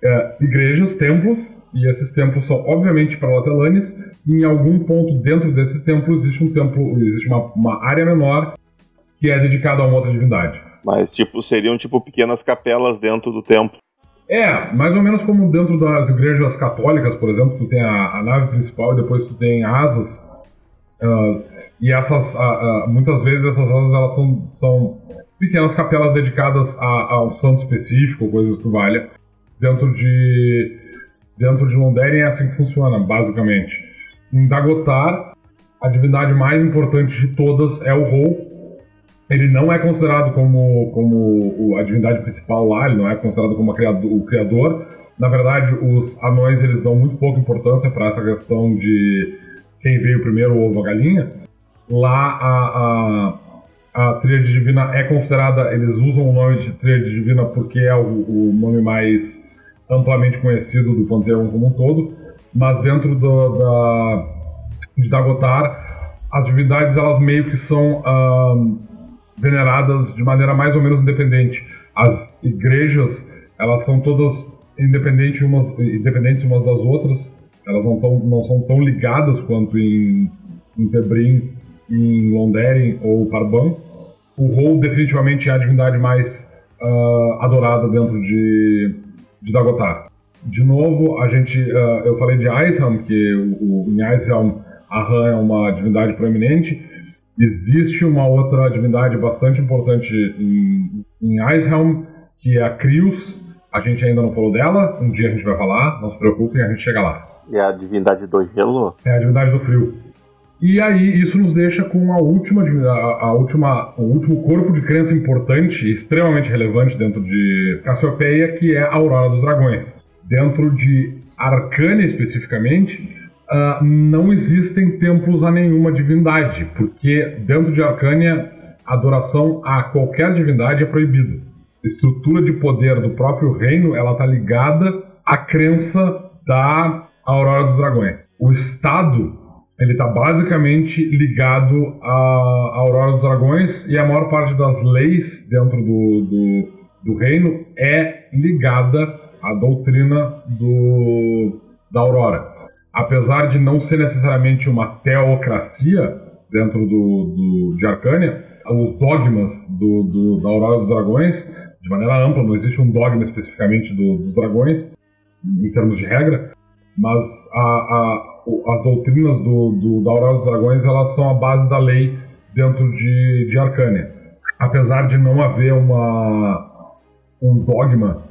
Speaker 3: é, igrejas, templos, e esses templos são obviamente para Latelanes, em algum ponto dentro desse templo existe um templo, existe uma, uma área menor que é dedicada a uma outra divindade.
Speaker 2: Mas tipo, seriam tipo pequenas capelas dentro do templo.
Speaker 3: É, mais ou menos como dentro das igrejas católicas, por exemplo, tu tem a, a nave principal e depois tu tem asas. Uh, e essas, uh, uh, muitas vezes essas asas elas são, são pequenas capelas dedicadas a, a um santo específico, coisas que valha, dentro de dentro de Londeren é assim que funciona, basicamente. Em Dagotar, a divindade mais importante de todas é o Rou. Ele não é considerado como, como a divindade principal lá, ele não é considerado como o criador. Na verdade, os anões eles dão muito pouca importância para essa questão de quem veio primeiro, o ovo ou a galinha. Lá a, a, a tríade divina é considerada, eles usam o nome de tríade divina porque é o, o nome mais amplamente conhecido do panteão como um todo, mas dentro do, da, de Dagotar, as divindades elas meio que são veneradas de maneira mais ou menos independente. As igrejas elas são todas independentes umas, independentes umas das outras, elas não, tão, não são tão ligadas quanto em, em Tebrim, em Londeren ou Parban. O Rol definitivamente é a divindade mais uh, adorada dentro de de Dagotar. De novo, a gente, uh, eu falei de Aishelm, que o, o, em Aishelm a Han é uma divindade proeminente. Existe uma outra divindade bastante importante em, em Aishelm, que é a Krios. A gente ainda não falou dela, um dia a gente vai falar, não se preocupem, a gente chega lá.
Speaker 2: É a divindade do gelo?
Speaker 3: É a divindade do frio. E aí isso nos deixa com a última, a, a, última, o último corpo de crença importante, extremamente relevante dentro de Cassiopeia, que é a Aurora dos Dragões. Dentro de Arcânia especificamente, uh, não existem templos a nenhuma divindade, porque dentro de Arcânia adoração a qualquer divindade é proibido. A estrutura de poder do próprio reino, ela tá ligada à crença da Aurora dos Dragões. O Estado, ele tá basicamente ligado à Aurora dos Dragões e a maior parte das leis dentro do, do, do reino é ligada à doutrina do, da Aurora. Apesar de não ser necessariamente uma teocracia dentro do, do, de Arcânia, os dogmas do, do, da Aurora dos Dragões, de maneira ampla, não existe um dogma especificamente do, dos dragões, em termos de regra, mas a, a, as doutrinas do, do, da Aurora dos Dragões elas são a base da lei dentro de, de Arcânia. Apesar de não haver uma, um dogma,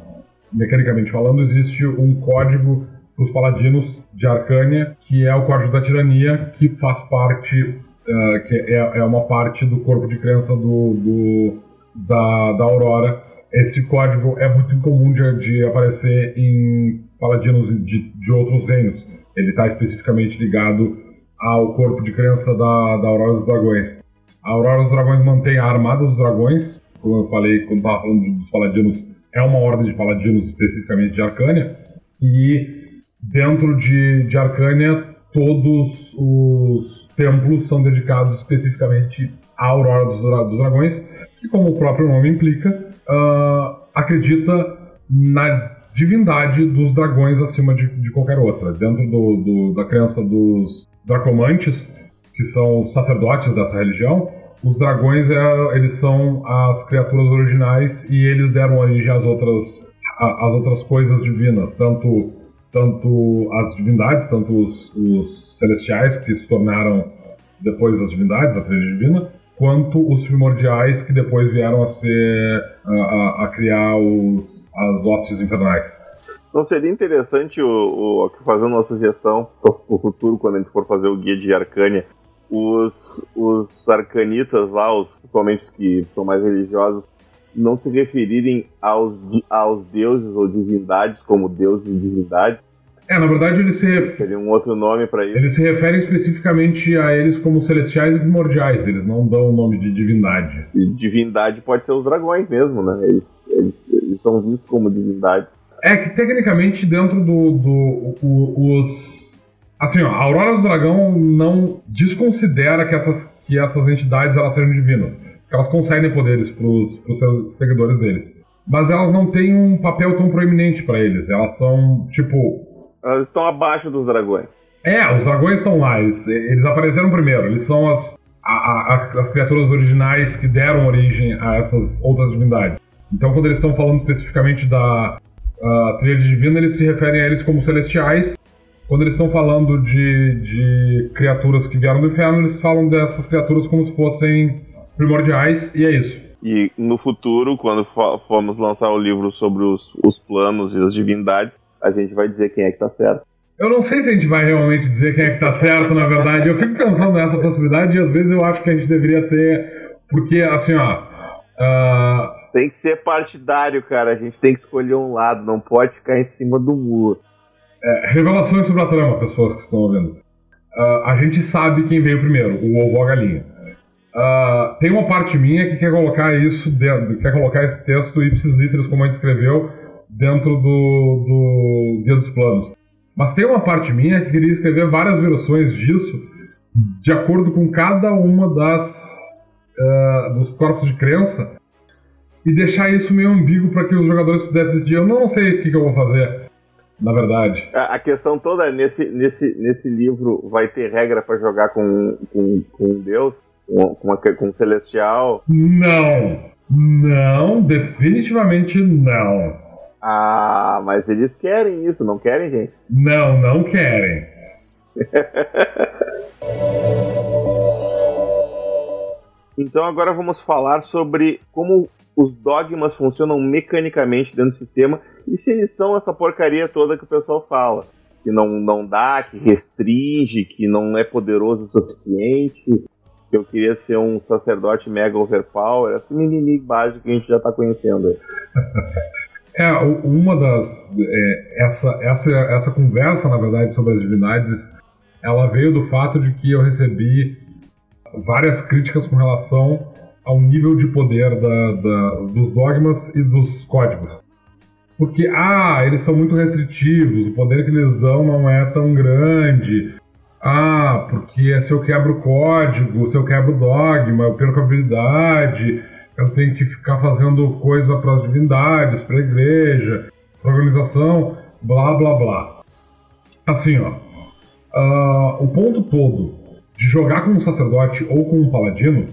Speaker 3: mecanicamente falando, existe um código para os paladinos de Arcânia, que é o Código da Tirania, que faz parte, uh, que é, é, uma parte do corpo de crença do, do da, da Aurora. Esse código é muito incomum de, de aparecer em paladinos de, de outros reinos. Ele está especificamente ligado ao corpo de crença da, da Aurora dos Dragões. A Aurora dos Dragões mantém a Armada dos Dragões, como eu falei quando estava falando dos paladinos, é uma ordem de paladinos especificamente de Arcânia, e dentro de, de Arcânia, todos os templos são dedicados especificamente à Aurora dos, dos Dragões, que, como o próprio nome implica, uh, acredita na divindade dos dragões acima de, de qualquer outra. Dentro do, do, da crença dos Dracomantes, que são sacerdotes dessa religião, os dragões é, eles são as criaturas originais e eles deram origem às outras, às outras coisas divinas, tanto tanto as divindades, tanto os, os celestiais que se tornaram depois as divindades, a tríade divina, quanto os primordiais que depois vieram a ser a, a, a criar os, as hostes infernais.
Speaker 2: Não seria interessante o, o fazer uma sugestão para o futuro quando a gente for fazer o guia de Arcânia, os, os arcanitas lá, os, principalmente os que são mais religiosos, não se referirem aos, aos deuses ou divindades como deuses e divindades.
Speaker 3: É, na verdade eles se referem.
Speaker 2: Seria um outro nome para isso.
Speaker 3: Eles se referem especificamente a eles como celestiais e primordiais, eles não dão o nome de divindade.
Speaker 2: E divindade pode ser os dragões mesmo, né? Eles, eles, eles são vistos como divindade.
Speaker 3: É que tecnicamente dentro do. do o, os. Assim, ó, a Aurora do Dragão não desconsidera que essas, que essas entidades elas sejam divinas elas concedem poderes para os seus seguidores deles. Mas elas não têm um papel tão proeminente para eles. Elas são, tipo.
Speaker 2: Elas estão abaixo dos dragões.
Speaker 3: É, os dragões estão lá. Eles, eles apareceram primeiro. Eles são as, a, a, as criaturas originais que deram origem a essas outras divindades. Então, quando eles estão falando especificamente da uh, tríade divina, eles se referem a eles como celestiais. Quando eles estão falando de, de criaturas que vieram do inferno, eles falam dessas criaturas como se fossem primordiais, e é isso.
Speaker 2: E no futuro, quando formos lançar o livro sobre os, os planos e as divindades, a gente vai dizer quem é que tá certo.
Speaker 3: Eu não sei se a gente vai realmente dizer quem é que tá certo, na verdade. Eu fico pensando nessa possibilidade e às vezes eu acho que a gente deveria ter. Porque, assim, ó. Uh...
Speaker 2: Tem que ser partidário, cara. A gente tem que escolher um lado, não pode ficar em cima do muro.
Speaker 3: É, revelações sobre a trama, pessoas que estão ouvindo. Uh, a gente sabe quem veio primeiro, o ovo ou a galinha. Uh, tem uma parte minha que quer colocar isso dentro, quer colocar esse texto ipsis literis, como a gente escreveu, dentro do, do Guia dos Planos. Mas tem uma parte minha que queria escrever várias versões disso, de acordo com cada uma das uh, dos corpos de crença, e deixar isso meio ambíguo para que os jogadores pudessem decidir. Eu não sei o que, que eu vou fazer, na verdade.
Speaker 2: A, a, questão toda é, nesse, nesse, nesse livro vai ter regra para jogar com, com, com Deus com, uma, com um celestial?
Speaker 3: Não. Não, definitivamente não.
Speaker 2: Ah, mas eles querem isso, não querem, gente?
Speaker 3: Não, não querem.
Speaker 2: então agora vamos falar sobre como os dogmas funcionam mecanicamente dentro do sistema e se eles são essa porcaria toda que o pessoal fala. Que não, não dá, que restringe, que não é poderoso o suficiente, que eu queria ser um sacerdote mega overpower, esse mimimi básico que a gente já está conhecendo.
Speaker 3: É, uma das. É, essa, essa, essa conversa, na verdade, sobre as divindades, ela veio do fato de que eu recebi várias críticas com relação ao nível de poder da, da, dos dogmas e dos códigos. Porque, ah, eles são muito restritivos, o poder que eles dão não é tão grande. Ah, porque se eu quebro o código, se eu quebro o dogma, eu perco a habilidade, eu tenho que ficar fazendo coisa para as divindades, para a igreja, para a organização, blá blá blá. Assim, ó, uh, o ponto todo de jogar com um sacerdote ou com um paladino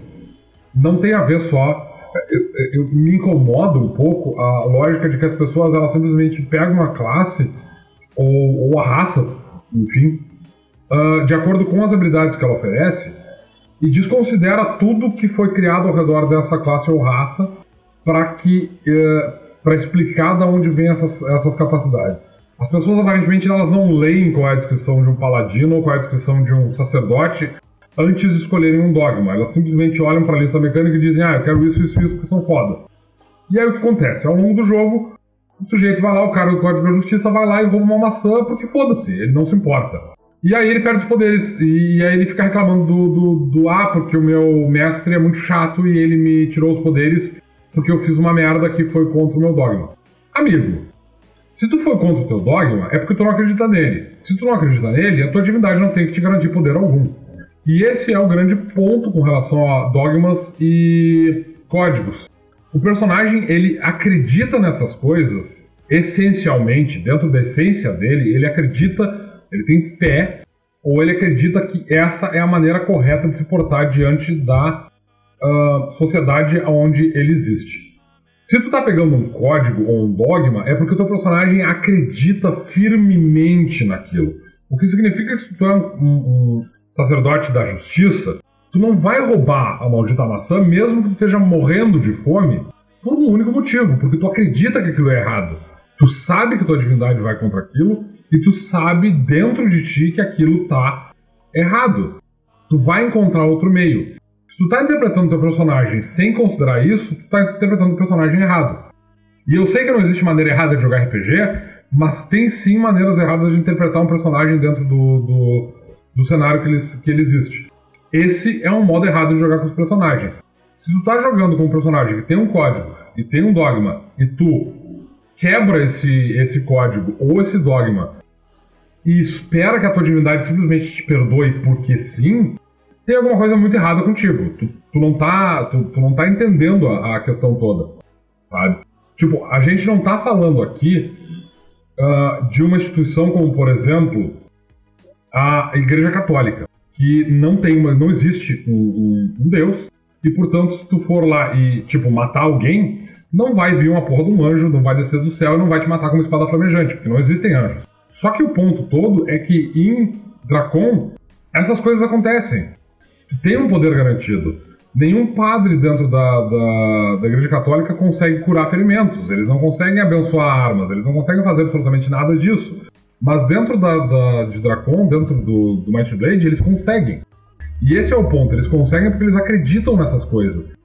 Speaker 3: não tem a ver só. Eu, eu, me incomoda um pouco a lógica de que as pessoas elas simplesmente pegam uma classe ou, ou a raça, enfim, uh, de acordo com as habilidades que ela oferece e desconsidera tudo que foi criado ao redor dessa classe ou raça para que eh, para explicar de onde vêm essas, essas capacidades. As pessoas aparentemente elas não leem qual é a descrição de um paladino ou qual é a descrição de um sacerdote antes de escolherem um dogma. Elas simplesmente olham para a lista mecânica e dizem: "Ah, eu quero isso, isso, isso porque são foda". E aí o que acontece? Ao longo do jogo, o sujeito vai lá, o cara do Código da Justiça vai lá e rouba uma maçã porque foda-se, ele não se importa. E aí ele perde os poderes. E aí ele fica reclamando do, do, do Ah, porque o meu mestre é muito chato e ele me tirou os poderes porque eu fiz uma merda que foi contra o meu dogma. Amigo, se tu for contra o teu dogma, é porque tu não acredita nele. Se tu não acredita nele, a tua divindade não tem que te garantir poder algum. E esse é o grande ponto com relação a dogmas e códigos. O personagem, ele acredita nessas coisas, essencialmente, dentro da essência dele, ele acredita ele tem fé ou ele acredita que essa é a maneira correta de se portar diante da uh, sociedade onde ele existe. Se tu tá pegando um código ou um dogma, é porque o teu personagem acredita firmemente naquilo. O que significa que se tu é um, um sacerdote da justiça, tu não vai roubar a maldita maçã, mesmo que tu esteja morrendo de fome, por um único motivo, porque tu acredita que aquilo é errado. Tu sabe que tua divindade vai contra aquilo e tu sabe dentro de ti que aquilo tá errado. Tu vai encontrar outro meio. Se tu tá interpretando teu personagem sem considerar isso, tu tá interpretando o personagem errado. E eu sei que não existe maneira errada de jogar RPG, mas tem sim maneiras erradas de interpretar um personagem dentro do, do, do cenário que ele, que ele existe. Esse é um modo errado de jogar com os personagens. Se tu tá jogando com um personagem que tem um código e tem um dogma, e tu quebra esse, esse código ou esse dogma e espera que a tua divindade simplesmente te perdoe porque sim, tem alguma coisa muito errada contigo. Tu, tu não tá, tu, tu, não tá entendendo a, a, questão toda, sabe? Tipo, a gente não tá falando aqui uh, de uma instituição como, por exemplo, a Igreja Católica, que não tem uma, não existe um, um, um Deus e, portanto, se tu for lá e, tipo, matar alguém, não vai vir uma porra de um anjo, não vai descer do céu e não vai te matar com uma espada flamejante, porque não existem anjos. Só que o ponto todo é que em Dracon essas coisas acontecem. Tem um poder garantido. Nenhum padre dentro da, da, da, Igreja Católica consegue curar ferimentos, eles não conseguem abençoar armas, eles não conseguem fazer absolutamente nada disso. Mas dentro da, da de Dracon, dentro do, do Might Blade, eles conseguem. E esse é o ponto, eles conseguem porque eles acreditam nessas coisas.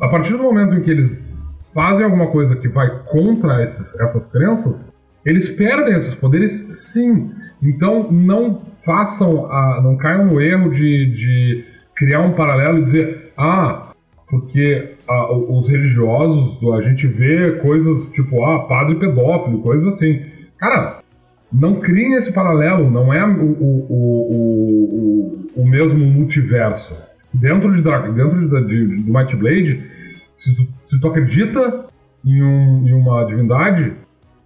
Speaker 3: A partir do momento em que eles fazem alguma coisa que vai contra esses, essas crenças, eles perdem esses poderes sim. Então não façam, a, não caiam no erro de, de criar um paralelo e dizer, ah, porque a, os religiosos, a gente vê coisas tipo, ah, padre pedófilo, coisas assim. Cara, não criem esse paralelo, não é o, o, o, o, mesmo multiverso. Dentro, de, dentro de, de, Might Blade, se tu, se tu acredita em, um, em uma divindade,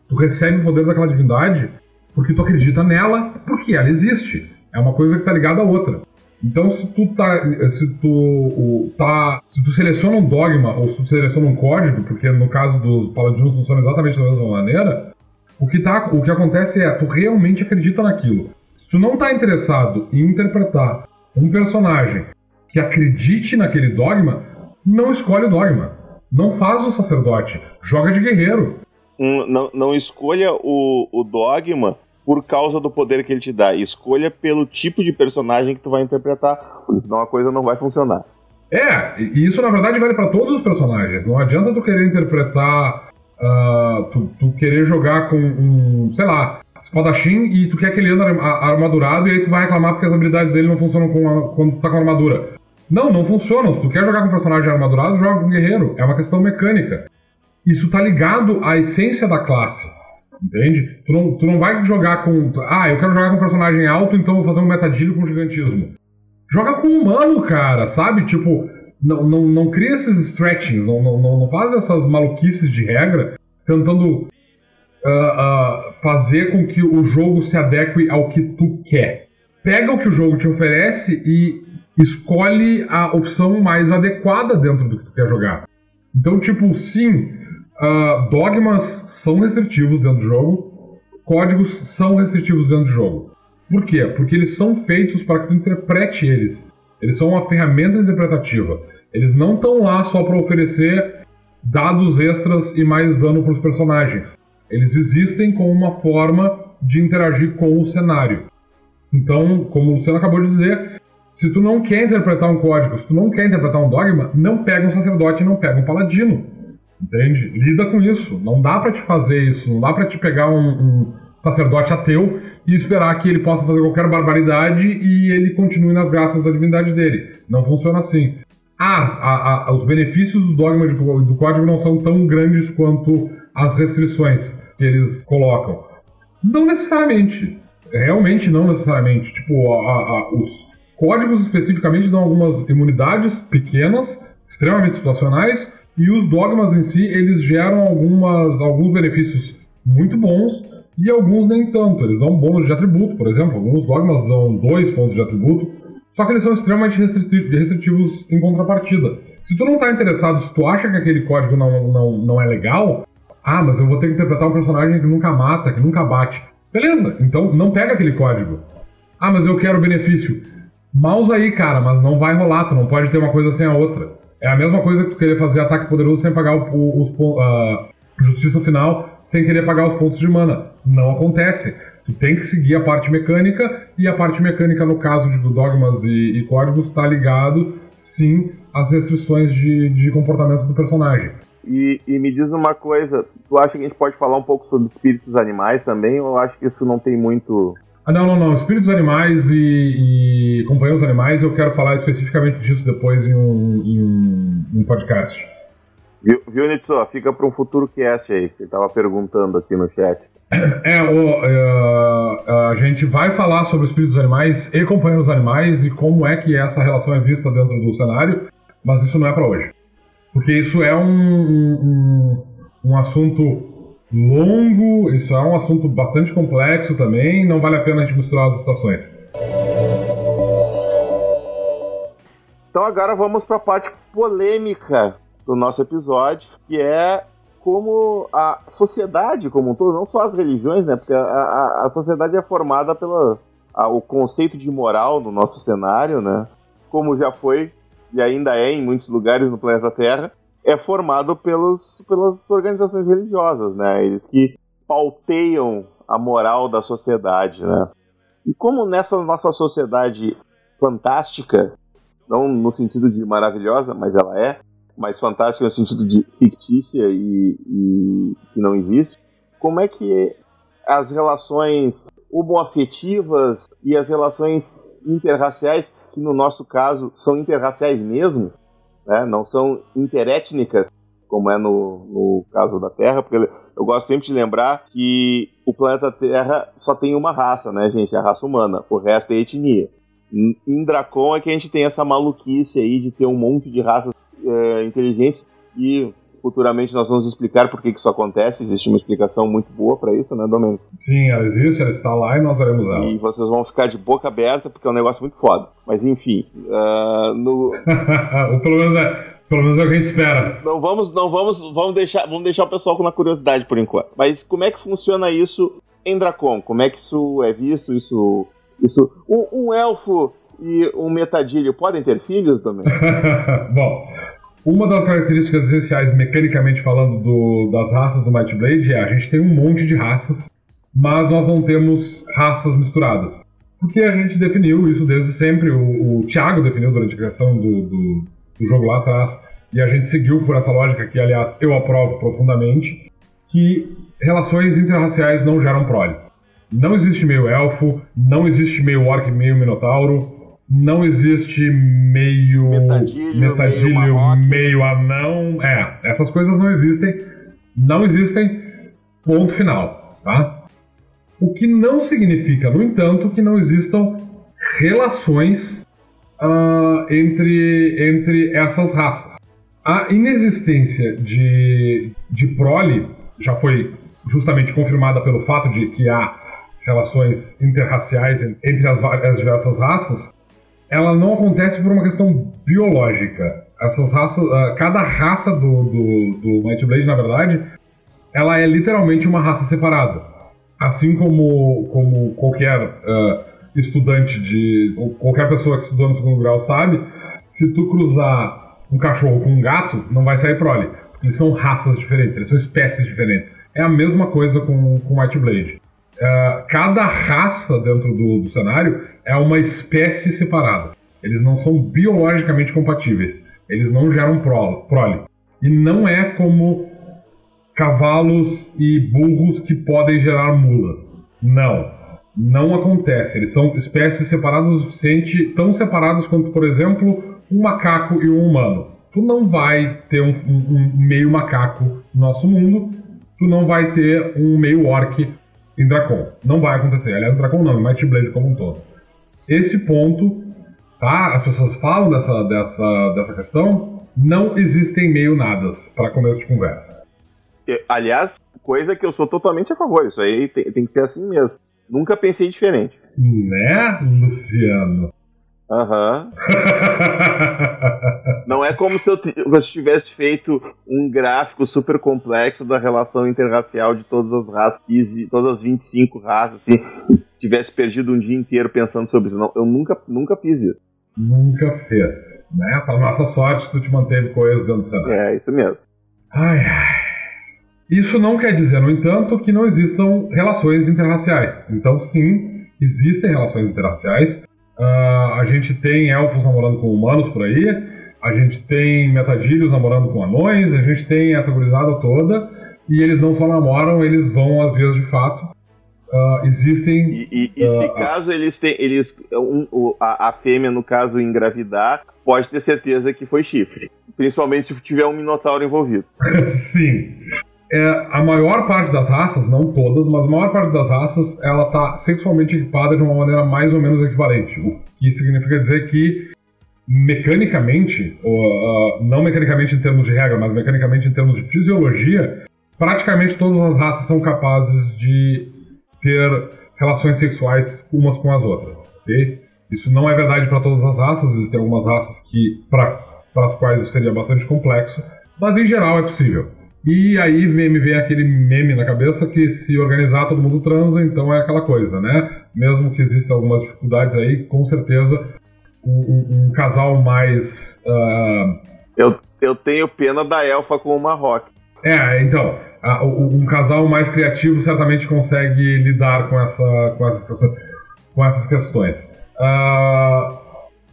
Speaker 3: Tu recebe o poder daquela divindade porque tu acredita nela, porque ela existe. É uma coisa que tá ligada à outra. Então, se tu tá, se tu tá, se tu seleciona um dogma ou se tu seleciona um código, porque no caso dos paladinos funciona exatamente da mesma maneira, o que tá, o que acontece é tu realmente acredita naquilo. Se tu não tá interessado em interpretar um personagem que acredite naquele dogma, não escolhe o dogma. Não faz o sacerdote, joga de guerreiro
Speaker 2: um, não, não escolha o, o dogma por causa do poder que ele te dá. Escolha pelo tipo de personagem que tu vai interpretar, porque senão a coisa não vai funcionar.
Speaker 3: É, e isso na verdade vale para todos os personagens. Não adianta tu querer interpretar, uh, tu, tu, querer jogar com um, sei lá, espadachim e tu quer que ele ande armadurado e aí tu vai reclamar porque as habilidades dele não funcionam com a, quando tu tá com armadura. Não, não funciona. Se tu quer jogar com personagem armadurado, joga com guerreiro. É uma questão mecânica. Isso tá ligado à essência da classe. Entende? Tu não, tu não vai jogar com. Ah, eu quero jogar com um personagem alto, então vou fazer um metadilho com gigantismo. Joga com humano, cara, sabe? Tipo, não, não, não cria esses stretchings, não, não, não faz essas maluquices de regra tentando uh, uh, fazer com que o jogo se adeque ao que tu quer. Pega o que o jogo te oferece e escolhe a opção mais adequada dentro do que tu quer jogar. Então, tipo, sim, uh, dogmas são restritivos dentro do jogo, códigos são restritivos dentro do jogo. Por quê? Porque eles são feitos para que tu interprete eles. Eles são uma ferramenta interpretativa. Eles não estão lá só para oferecer dados extras e mais dano para os personagens. Eles existem como uma forma de interagir com o cenário. Então, como o Luciano acabou de dizer, se tu não quer interpretar um código, se tu não quer interpretar um dogma, não pega um sacerdote não pega um paladino. Entende? Lida com isso. Não dá para te fazer isso. Não dá para te pegar um, um, sacerdote ateu e esperar que ele possa fazer qualquer barbaridade e ele continue nas graças da divindade dele. Não funciona assim. Ah, a, a, os benefícios do dogma de, do código não são tão grandes quanto as restrições que eles colocam. Não necessariamente. Realmente não necessariamente. Tipo, a, os códigos especificamente dão algumas imunidades pequenas, extremamente situacionais, e os dogmas em si, eles geram algumas, alguns benefícios muito bons e alguns nem tanto. Eles dão bônus de atributo, por exemplo. Alguns dogmas dão dois pontos de atributo, só que eles são extremamente restritivos em contrapartida. Se tu não está interessado, se tu acha que aquele código não, não, não é legal, ah, mas eu vou ter que interpretar um personagem que nunca mata, que nunca bate. Beleza, então não pega aquele código. Ah, mas eu quero benefício. Mouse aí, cara, mas não vai rolar, tu não pode ter uma coisa sem a outra. É a mesma coisa que tu querer fazer ataque poderoso sem pagar os uh, justiça final, sem querer pagar os pontos de mana. Não acontece. Tu tem que seguir a parte mecânica, e a parte mecânica, no caso de dogmas e, e códigos, está ligado, sim, às restrições de, de comportamento do personagem.
Speaker 2: E, e, me diz uma coisa, tu acha que a gente pode falar um pouco sobre espíritos animais também, ou acho que isso não tem muito
Speaker 3: ah, não, não, não. Espíritos animais e, e companheiros animais, eu quero falar especificamente disso depois em um, em um, um podcast.
Speaker 2: Viu, viu Nitsu? Fica para um futuro cast aí, que você estava perguntando aqui no chat.
Speaker 3: É, o, uh, a gente vai falar sobre espíritos animais e companheiros animais e como é que essa relação é vista dentro do cenário, mas isso não é para hoje. Porque isso é um, um, um assunto longo, isso é um assunto bastante complexo também, não vale a pena a gente misturar as estações.
Speaker 2: Então agora vamos para a parte polêmica do nosso episódio, que é como a sociedade como um todo, não só as religiões, né? Porque a, a, a sociedade é formada pelo o conceito de moral no nosso cenário, né? Como já foi e ainda é em muitos lugares no planeta Terra, é formado pelos, pelas organizações religiosas, né? Eles que pauteiam a moral da sociedade, né? E como nessa nossa sociedade fantástica, não no sentido de maravilhosa, mas ela é, mas fantástica no sentido de fictícia e, e que não existe, como é que as relações homoafetivas e as relações interraciais, que no nosso caso são interraciais mesmo, né? não são interétnicas, como é no, no caso da Terra, porque eu gosto sempre de lembrar que o planeta Terra só tem uma raça, né, gente? A raça humana. O resto é etnia. Em Dracon é que a gente tem essa maluquice aí de ter um monte de raças é, inteligentes e futuramente nós vamos explicar por que, isso acontece. Existe uma explicação muito boa para isso, né, Domênico?
Speaker 3: Sim, ela existe, ela está lá e nós daremos ela.
Speaker 2: E vocês vão ficar de boca aberta porque é um negócio muito foda. Mas enfim, uh, no...
Speaker 3: pelo menos é. Pelo menos é o que a gente espera.
Speaker 2: Não vamos, não vamos, vamos deixar, vamos deixar o pessoal com uma curiosidade por enquanto. Mas como é que funciona isso em Dracon? Como é que isso é visto? Isso, isso, um, um elfo e um metadilho podem ter filhos também?
Speaker 3: Bom, uma das características essenciais, mecanicamente falando, do, das raças do Might Blade é a gente tem um monte de raças, mas nós não temos raças misturadas. Porque a gente definiu isso desde sempre, o, o Thiago definiu durante a criação do, do, do jogo lá atrás, e a gente seguiu por essa lógica que, aliás, eu aprovo profundamente, que relações interraciais não geram prole. Não existe meio elfo, não existe meio orc, meio minotauro, não existe meio
Speaker 2: Metadilho,
Speaker 3: metadilho
Speaker 2: meio
Speaker 3: meio anão. É, essas coisas não existem. Não existem. Ponto final, tá? O que não significa, no entanto, que não existam relações ah, entre, entre essas raças. A inexistência de, de prole já foi justamente confirmada pelo fato de que há relações interraciais en- entre as, as diversas raças, ela não acontece por uma questão biológica. Essas raças, ah, cada raça do, do, do Might Blade, na verdade, ela é literalmente uma raça separada. Assim como, como qualquer ah, estudante de. ou qualquer pessoa que estudou no segundo grau sabe, se tu cruzar um cachorro com um gato, não vai sair prole. Eles são raças diferentes, eles são espécies diferentes. É a mesma coisa com, com Might Blade. Ah, cada raça dentro do, do cenário é uma espécie separada. Eles não são biologicamente compatíveis. Eles não geram prole. E não é como cavalos e burros que podem gerar mulas. Não. Não acontece. Eles são espécies separadas o suficiente, tão separadas quanto, por exemplo, um macaco e um humano. Tu não vai ter um, um- um meio macaco no nosso mundo, tu não vai ter um meio orc em Dracon. Não vai acontecer. Aliás, Dracon não, em Might Blade como um todo. Esse ponto, tá? As pessoas falam dessa, dessa, dessa questão, não existem meio nadas para começo de conversa.
Speaker 2: Aliás, coisa que eu sou totalmente a favor. Isso aí tem, tem que ser assim mesmo. Nunca pensei diferente.
Speaker 3: Né, Luciano?
Speaker 2: Aham. Não é como se eu, tivesse feito um gráfico super complexo da relação interracial de todas as raças, 15, todas as 25 raças, assim, tivesse perdido um dia inteiro pensando sobre isso. Não, eu nunca, nunca fiz isso.
Speaker 3: Nunca fez, né? Para nossa sorte, tu te manteve coeso dentro do cenário.
Speaker 2: É, isso mesmo.
Speaker 3: Ai, ai. Isso não quer dizer, no entanto, que não existam relações interraciais. Então, sim, existem relações interraciais. Ah, a gente tem elfos namorando com humanos por aí, a gente tem metadilhos namorando com anões, a gente tem essa gurizada toda, e eles não só namoram, eles vão às vias de fato. Ah, existem.
Speaker 2: E, e- e se
Speaker 3: Ah,
Speaker 2: caso eles têm. Eles, um- o- a, a fêmea, no caso, engravidar, pode ter certeza que foi chifre. Principalmente se tiver um minotauro envolvido.
Speaker 3: Sim. É, a maior parte das raças, não todas, mas a maior parte das raças, ela está sexualmente equipada de uma maneira mais ou menos equivalente. O que significa dizer que, mecanicamente, ou, ah, não mecanicamente em termos de regra, mas mecanicamente em termos de fisiologia, praticamente todas as raças são capazes de ter relações sexuais umas com as outras. ok? Isso não é verdade para todas as raças, existem algumas raças que para as quais isso seria bastante complexo, mas em geral é possível. E aí vem- me vem aquele meme na cabeça que se organizar todo mundo transa, então é aquela coisa, né? Mesmo que existam algumas dificuldades aí, com certeza um, um- casal mais. ah,
Speaker 2: Eu, eu tenho pena da elfa com o Marroque.
Speaker 3: é, então, o- um casal mais criativo certamente consegue lidar com, essa, com, essas, com essas questões. Ah,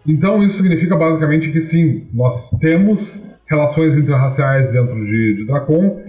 Speaker 3: então, isso significa basicamente que sim, nós temos relações interraciais dentro de, de Dracon,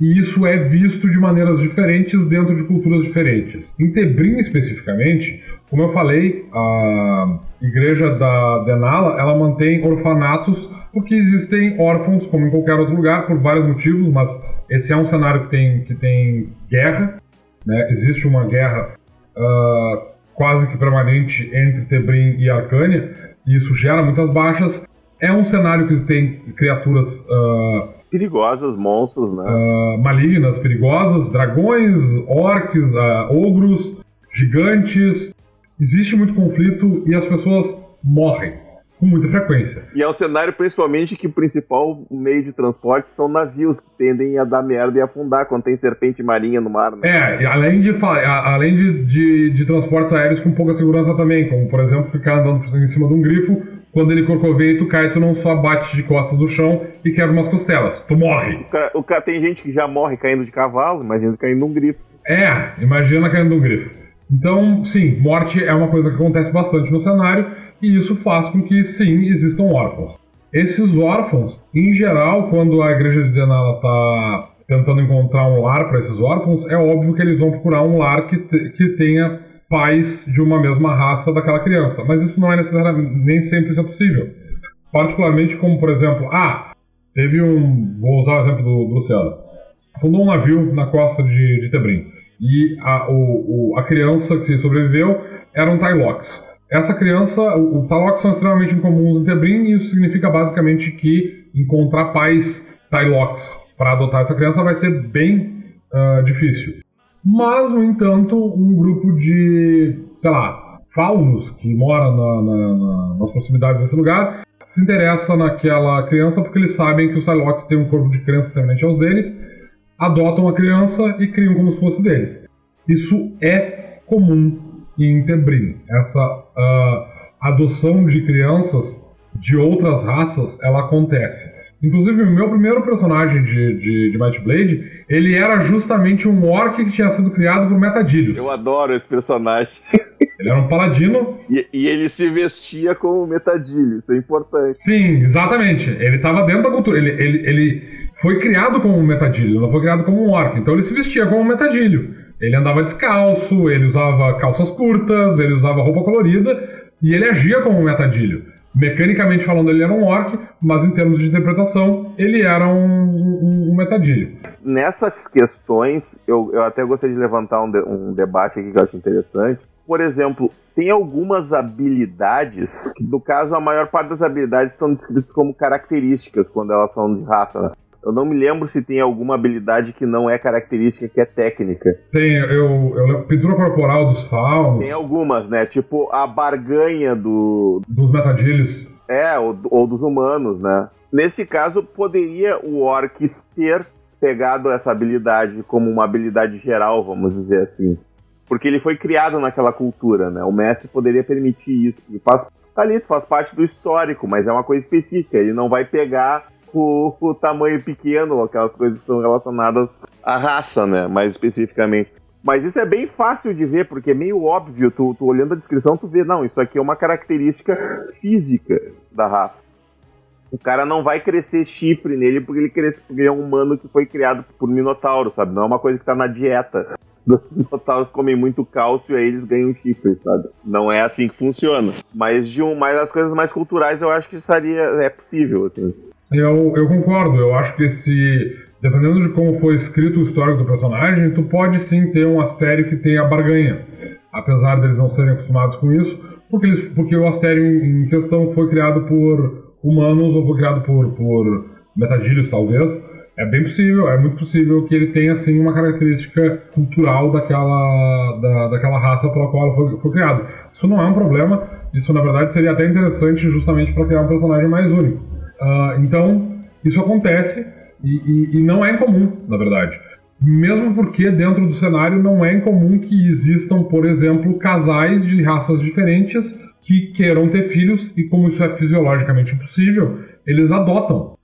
Speaker 3: e isso é visto de maneiras diferentes dentro de culturas diferentes. Em Tebrim, especificamente, como eu falei, a igreja da Denala, ela mantém orfanatos porque existem órfãos, como em qualquer outro lugar, por vários motivos, mas esse é um cenário que tem, que tem guerra, né? existe uma guerra ah, quase que permanente entre Tebrim e Arcânia, e isso gera muitas baixas. É um cenário que tem criaturas ah,
Speaker 2: Perigosas, monstros, né?
Speaker 3: ah, malignas, perigosas, dragões, orcs, ah, ogros, gigantes. Existe muito conflito e as pessoas morrem com muita frequência.
Speaker 2: E é um cenário principalmente que o principal meio de transporte são navios que tendem a dar merda e afundar quando tem serpente marinha no mar. Né?
Speaker 3: É, além de, além de, de, de transportes aéreos com pouca segurança também, como por exemplo ficar andando em cima de um grifo, quando ele corcoveia e tu cai, tu não só bate de costas no chão e quebra umas costelas, tu morre.
Speaker 2: O cara, o cara- tem gente que já morre caindo de cavalo, imagina caindo num grifo.
Speaker 3: É, imagina caindo de um grifo. Então, sim, morte é uma coisa que acontece bastante no cenário e isso faz com que, sim, existam órfãos. Esses órfãos, em geral, quando a igreja de Denala está tentando encontrar um lar para esses órfãos, é óbvio que eles vão procurar um lar que, te- que tenha pais de uma mesma raça daquela criança. Mas isso não é necessariamente, nem sempre isso é possível. Particularmente como, por exemplo, ah, teve um, vou usar o exemplo do, do Luciano, fundou um navio na costa de, de Tebrim. E a, o, o, a criança que sobreviveu era um Tylox. Essa criança, o, o Tylox são extremamente incomuns em Tebrim e isso significa basicamente que encontrar pais Tylox para adotar essa criança vai ser bem uh, difícil. Mas, no entanto, um grupo de, sei lá, faunos que mora na, na, na, nas proximidades desse lugar se interessa naquela criança porque eles sabem que os Psylocke têm um corpo de criança semelhante aos deles, adotam a criança e criam como se fosse deles. Isso é comum em Tebrim. Essa uh, adoção de crianças de outras raças, ela acontece. Inclusive, o meu primeiro personagem de, de, de Might Blade, ele era justamente um orc que tinha sido criado por Metadilhos.
Speaker 2: Eu adoro esse personagem.
Speaker 3: Ele era um paladino.
Speaker 2: E, e, ele se vestia como metadilho, isso é importante.
Speaker 3: Sim, exatamente. Ele estava dentro da cultura. Ele, ele, ele foi criado como um metadilho, não foi criado como um orc. Então ele se vestia como um metadilho. Ele andava descalço, ele usava calças curtas, ele usava roupa colorida e ele agia como um metadilho. Mecanicamente falando, ele era um orc, mas em termos de interpretação, ele era um, um, um metadilho.
Speaker 2: Nessas questões, eu, eu até gostaria de levantar um, de, um debate aqui que eu acho interessante. Por exemplo, tem algumas habilidades, no caso, a maior parte das habilidades estão descritas como características quando elas são de raça, né? Eu não me lembro se tem alguma habilidade que não é característica, que é técnica.
Speaker 3: Tem, eu, eu lembro, pintura corporal dos faunos.
Speaker 2: Tem algumas, né? Tipo a barganha do.
Speaker 3: Dos metadilhos.
Speaker 2: É, ou, ou dos humanos, né? Nesse caso, poderia o orc ter pegado essa habilidade como uma habilidade geral, vamos dizer assim. Porque ele foi criado naquela cultura, né? O mestre poderia permitir isso. Faz, tá ali, faz parte do histórico, mas é uma coisa específica. Ele não vai pegar o, o tamanho pequeno, aquelas coisas que são relacionadas à raça, né? Mais especificamente. Mas isso é bem fácil de ver, porque é meio óbvio, tu, tu, olhando a descrição, tu vê, não, isso aqui é uma característica física da raça. O cara não vai crescer chifre nele porque ele, cresce, porque ele é um humano que foi criado por minotauro, sabe? Não é uma coisa que tá na dieta. Os minotauros comem muito cálcio e aí eles ganham chifre, sabe? Não é assim que funciona. Mas de um, mas as coisas mais culturais eu acho que seria é possível, assim.
Speaker 3: Eu, eu concordo, eu acho que se. Dependendo de como foi escrito o histórico do personagem, tu pode sim ter um astério que tenha barganha. Apesar deles não serem acostumados com isso, porque, eles, porque o astério em questão foi criado por humanos ou foi criado por, por metadilhos, talvez. É bem possível, é muito possível que ele tenha sim uma característica cultural daquela, da, daquela raça pela qual foi, foi criado. Isso não é um problema, isso na verdade seria até interessante justamente para criar um personagem mais único. Uh, então, isso acontece e, e, e, não é incomum, na verdade. Mesmo porque dentro do cenário não é incomum que existam, por exemplo, casais de raças diferentes que queiram ter filhos e, como isso é fisiologicamente impossível, eles adotam.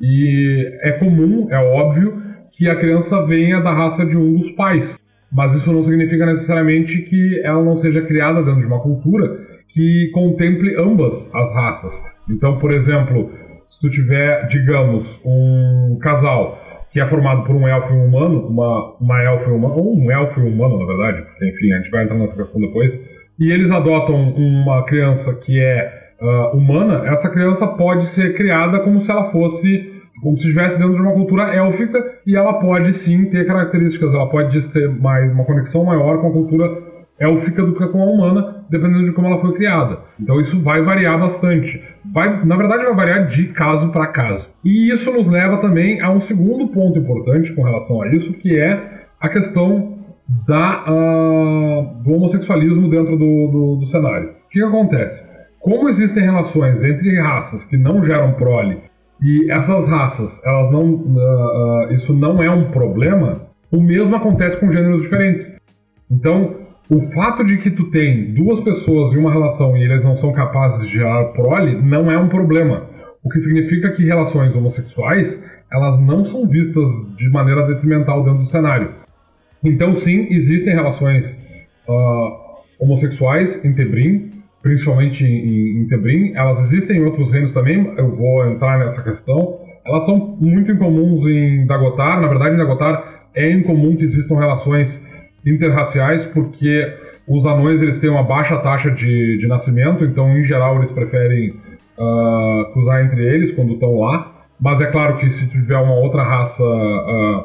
Speaker 3: E é comum, é óbvio, que a criança venha da raça de um dos pais. Mas isso não significa necessariamente que ela não seja criada dentro de uma cultura que contemple ambas as raças. Então, por exemplo, se tu tiver, digamos, um casal que é formado por um elfo e um humano, uma, uma e um humano, ou um elfo e um humano, na verdade, porque, enfim, a gente vai entrar nessa questão depois, e eles adotam uma criança que é uh, humana, essa criança pode ser criada como se ela fosse, como se estivesse dentro de uma cultura élfica, e ela pode sim ter características, ela pode ter mais, uma conexão maior com a cultura élfica do que com a humana, dependendo de como ela foi criada. Então isso vai variar bastante. Vai, na verdade, vai variar de caso para caso. E isso nos leva também a um segundo ponto importante com relação a isso, que é a questão da, uh, do homossexualismo dentro do, do, do cenário. O que, que acontece? Como existem relações entre raças que não geram prole e essas raças, elas não, uh, uh, isso não é um problema, o mesmo acontece com gêneros diferentes. Então, o fato de que tu tem duas pessoas em uma relação e eles não são capazes de gerar prole não é um problema. O que significa que relações homossexuais elas não são vistas de maneira detrimental dentro do cenário. Então, sim, existem relações uh, homossexuais em Tebrim, principalmente em, em Tebrim. Elas existem em outros reinos também, eu vou entrar nessa questão. Elas são muito incomuns em Dagotar. Na verdade, em Dagotar é incomum que existam relações interraciais, porque os anões eles têm uma baixa taxa de, de nascimento, então em geral eles preferem uh, cruzar entre eles quando estão lá. Mas é claro que se tiver uma outra raça uh,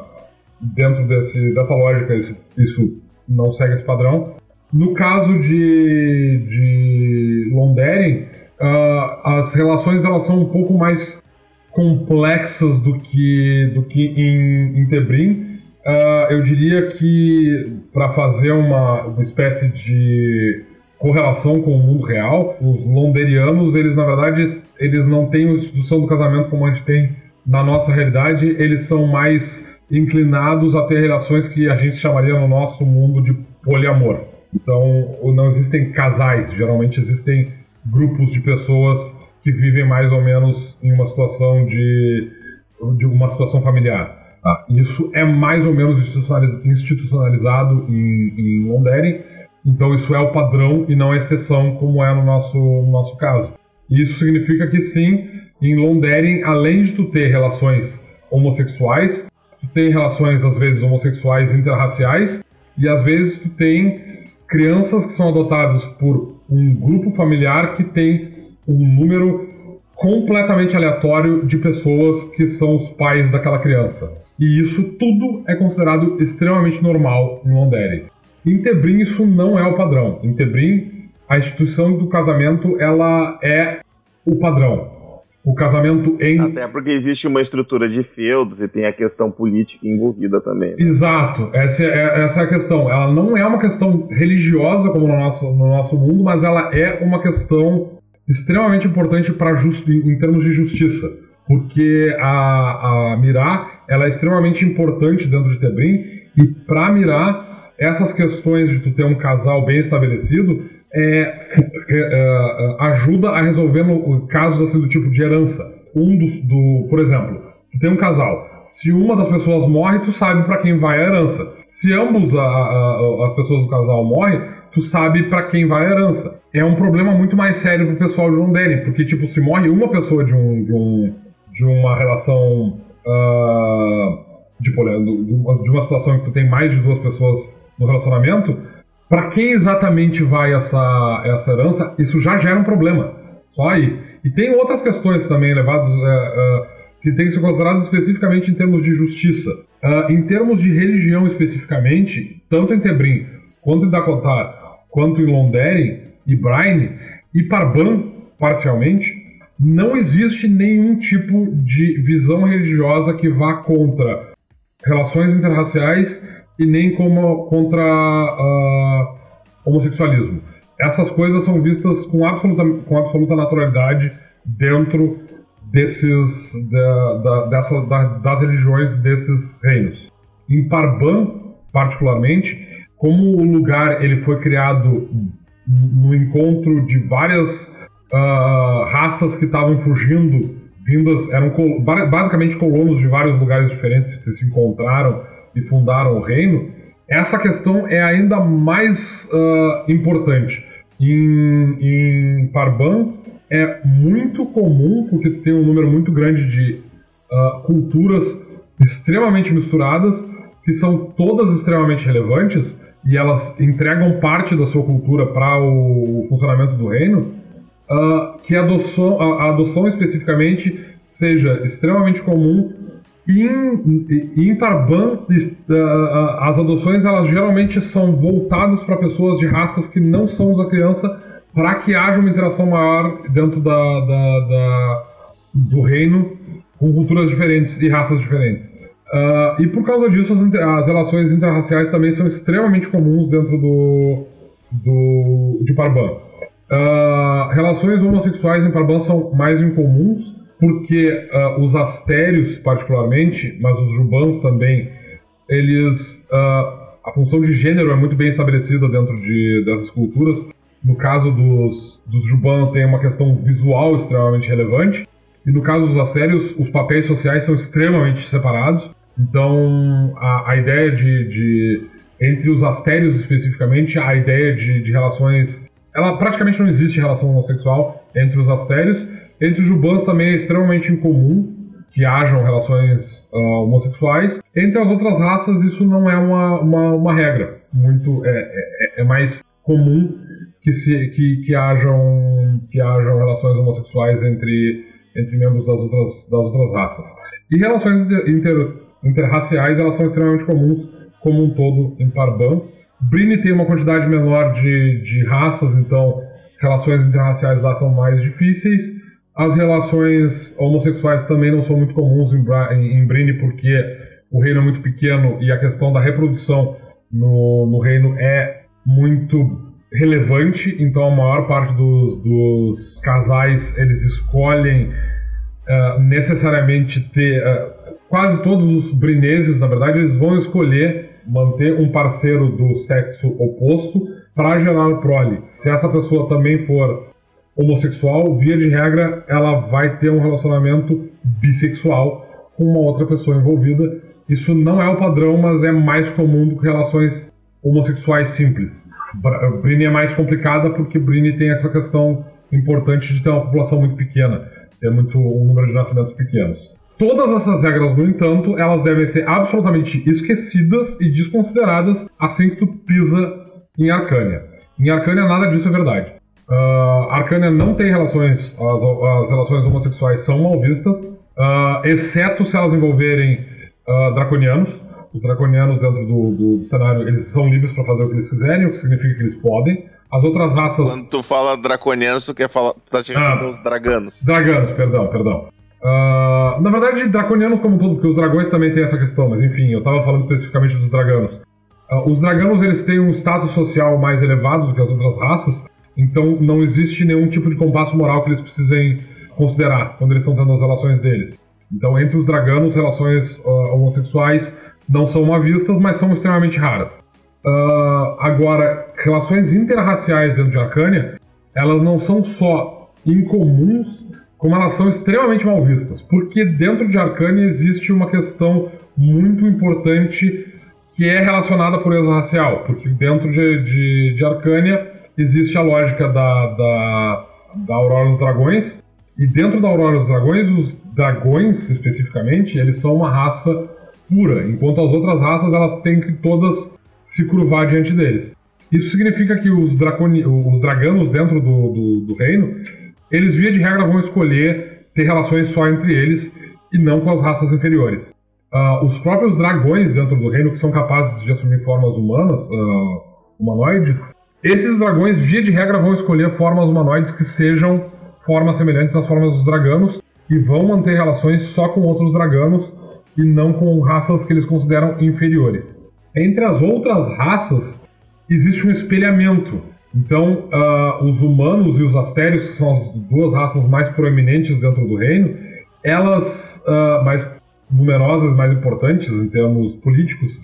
Speaker 3: dentro desse, dessa lógica, isso, isso não segue esse padrão. No caso de, de Londeren, uh, as relações elas são um pouco mais complexas do que, do que em, em Tebrim. Uh, eu diria que para fazer uma, uma espécie de correlação com o mundo real, os londerianos, eles na verdade, eles não têm a instituição do casamento como a gente tem na nossa realidade, eles são mais inclinados a ter relações que a gente chamaria no nosso mundo de poliamor. Então, não existem casais, geralmente existem grupos de pessoas que vivem mais ou menos em uma situação de, de uma situação familiar. Tá? Isso é mais ou menos institucionalizado em, em Londres, então isso é o padrão e não a exceção como é no nosso, no nosso caso. Isso significa que sim, em Londres, além de tu ter relações homossexuais, tu tem relações às vezes homossexuais interraciais e às vezes tu tem crianças que são adotadas por um grupo familiar que tem um número completamente aleatório de pessoas que são os pais daquela criança. E isso tudo é considerado extremamente normal em Londere. Em Tebrim isso não é o padrão. Em Tebrim a instituição do casamento ela é o padrão o casamento em.
Speaker 2: Até porque existe uma estrutura de feudos e tem a questão política envolvida também. Né?
Speaker 3: Exato, essa é, essa é a questão. Ela não é uma questão religiosa como no nosso, no nosso mundo, mas ela é uma questão extremamente importante para justo em termos de justiça. Porque a, a Mirá ela é extremamente importante dentro de Tebrim, e para Mirá, essas questões de tu ter um casal bem estabelecido é, é, é, ajuda a resolver no, casos assim do tipo de herança. Um dos, do, por exemplo, tu tem um casal. Se uma das pessoas morre, tu sabe para quem vai a herança. Se ambos a, a, as pessoas do casal morrem, tu sabe para quem vai a herança. É um problema muito mais sério pro pessoal de Londres, porque tipo se morre uma pessoa de um de, um, de uma relação uh, de, de uma situação em que tu tem mais de duas pessoas no relacionamento, para quem exatamente vai essa, essa herança, isso já gera um problema. Só aí. E tem outras questões também levadas é, é, que têm que ser consideradas especificamente em termos de justiça. Uh, em termos de religião especificamente, tanto em Tebrim, quanto em Dakotar, quanto em Londeren e Braine, e Parban, parcialmente, não existe nenhum tipo de visão religiosa que vá contra relações interraciais e nem como contra uh, homossexualismo. Essas coisas são vistas com absoluta, com absoluta naturalidade dentro desses da, da, dessa, da, das religiões desses reinos. Em Parban, particularmente, como o lugar ele foi criado no encontro de várias uh, raças que estavam fugindo, vindas eram basicamente colonos de vários lugares diferentes que se encontraram e fundaram o reino, essa questão é ainda mais uh, importante. Em, em Parban é muito comum, porque tem um número muito grande de uh, culturas extremamente misturadas, que são todas extremamente relevantes, e elas entregam parte da sua cultura para o funcionamento do reino, uh, que a adoção, a, a adoção especificamente seja extremamente comum em, em Tarban, as adoções elas geralmente são voltadas para pessoas de raças que não são da criança, para que haja uma interação maior dentro da, da, da, do reino com culturas diferentes e raças diferentes. Uh, e por causa disso, as, as, relações interraciais também são extremamente comuns dentro do, do de Parban. Uh, relações homossexuais em Parban são mais incomuns, porque uh, os astérios, particularmente, mas os jubans também, eles. Uh, a função de gênero é muito bem estabelecida dentro de, dessas culturas. No caso dos, dos Juban, tem uma questão visual extremamente relevante. E no caso dos astérios, os papéis sociais são extremamente separados. Então, a, a ideia de, de, Entre os astérios especificamente, a ideia de, de relações. Ela praticamente não existe relação homossexual entre os astérios entre os jubans também é extremamente incomum que hajam relações uh, homossexuais. Entre as outras raças, isso não é uma, uma, uma regra. muito é, é, é mais comum que, se, que, que, hajam, que hajam relações homossexuais entre, entre membros das outras, das outras raças. E relações inter, inter, interraciais elas são extremamente comuns como um todo em Parban. Brini tem uma quantidade menor de, de raças, então relações interraciais lá são mais difíceis. As relações homossexuais também não são muito comuns em, em, em Brini porque o reino é muito pequeno e a questão da reprodução no, no reino é muito relevante, então a maior parte dos, dos casais eles escolhem uh, necessariamente ter uh, quase todos os brineses, na verdade, eles vão escolher manter um parceiro do sexo oposto para gerar prole. Se essa pessoa também for homossexual, via de regra, ela vai ter um relacionamento bissexual com uma outra pessoa envolvida. Isso não é o padrão, mas é mais comum do que relações homossexuais simples. Brini é mais complicada porque Brini tem essa questão importante de ter uma população muito pequena, ter muito um número de nascimentos pequenos. Todas essas regras, no entanto, elas devem ser absolutamente esquecidas e desconsideradas assim que tu pisa em Arcânia. Em Arcânia nada disso é verdade. Uh, Arcânia não tem relações, as, as relações homossexuais são mal vistas, uh, exceto se elas envolverem uh, draconianos os draconianos dentro do, do, do cenário, eles são livres para fazer o que eles quiserem, o que significa que eles podem. As outras raças.
Speaker 2: Quando tu fala draconianos, tu quer falar. Tu tá chegando ah, os draganos.
Speaker 3: Draganos, perdão, perdão. Uh, na verdade, draconianos como todo, porque os dragões também têm essa questão, mas enfim, eu tava falando especificamente dos draganos. Uh, os draganos eles têm um status social mais elevado do que as outras raças, então não existe nenhum tipo de compasso moral que eles precisem considerar quando eles estão tendo as relações deles. Então, entre os draganos, relações uh, homossexuais não são mal vistas, mas são extremamente raras. Agora, relações interraciais dentro de Arcânia, elas não são só incomuns, como elas são extremamente mal vistas. Porque dentro de Arcânia existe uma questão muito importante que é relacionada à pureza racial. Porque dentro de, de, de Arcânia existe a lógica da, da, da Aurora dos Dragões. E dentro da Aurora dos Dragões, os dragões, especificamente, eles são uma raça pura, enquanto as outras raças elas têm que todas se curvar diante deles. Isso significa que os, os draganos dentro do, do, do, reino, eles via de regra vão escolher ter relações só entre eles e não com as raças inferiores. Uh, os próprios dragões dentro do reino, que são capazes de assumir formas humanas, uh, humanoides, esses dragões, via de regra, vão escolher formas humanoides que sejam formas semelhantes às formas dos draganos e vão manter relações só com outros draganos e não com raças que eles consideram inferiores. Entre as outras raças, existe um espelhamento. Então, uh, os humanos e os astérios, que são as duas raças mais proeminentes dentro do reino, elas, uh, mais numerosas, mais importantes em termos políticos,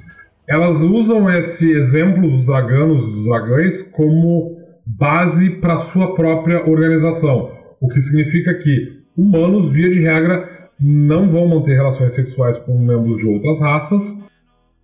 Speaker 3: elas usam esse exemplo dos draganos, dos dragões, como base para sua própria organização. O que significa que humanos, via de regra, não vão manter relações sexuais com membros de outras raças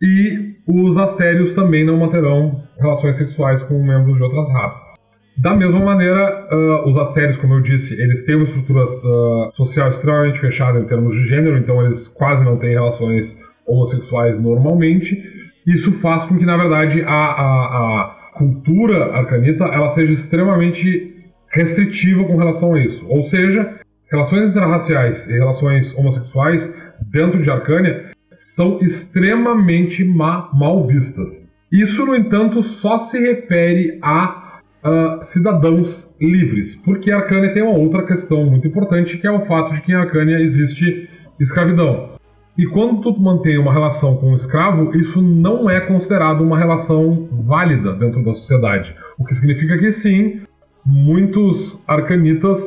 Speaker 3: e os astérios também não manterão relações sexuais com membros de outras raças. Da mesma maneira, uh, os astérios, como eu disse, eles têm uma estrutura uh, social extremamente fechada em termos de gênero, então eles quase não têm relações homossexuais normalmente. Isso faz com que, na verdade, a, a, a cultura arcanita ela seja extremamente restritiva com relação a isso. Ou seja, Relações interraciais e relações homossexuais dentro de Arcânia são extremamente ma mal vistas. Isso, no entanto, só se refere a uh, cidadãos livres, porque Arcânia tem uma outra questão muito importante, que é o fato de que em Arcânia existe escravidão. E quando tu mantém uma relação com um escravo, isso não é considerado uma relação válida dentro da sociedade. O que significa que sim, muitos arcanitas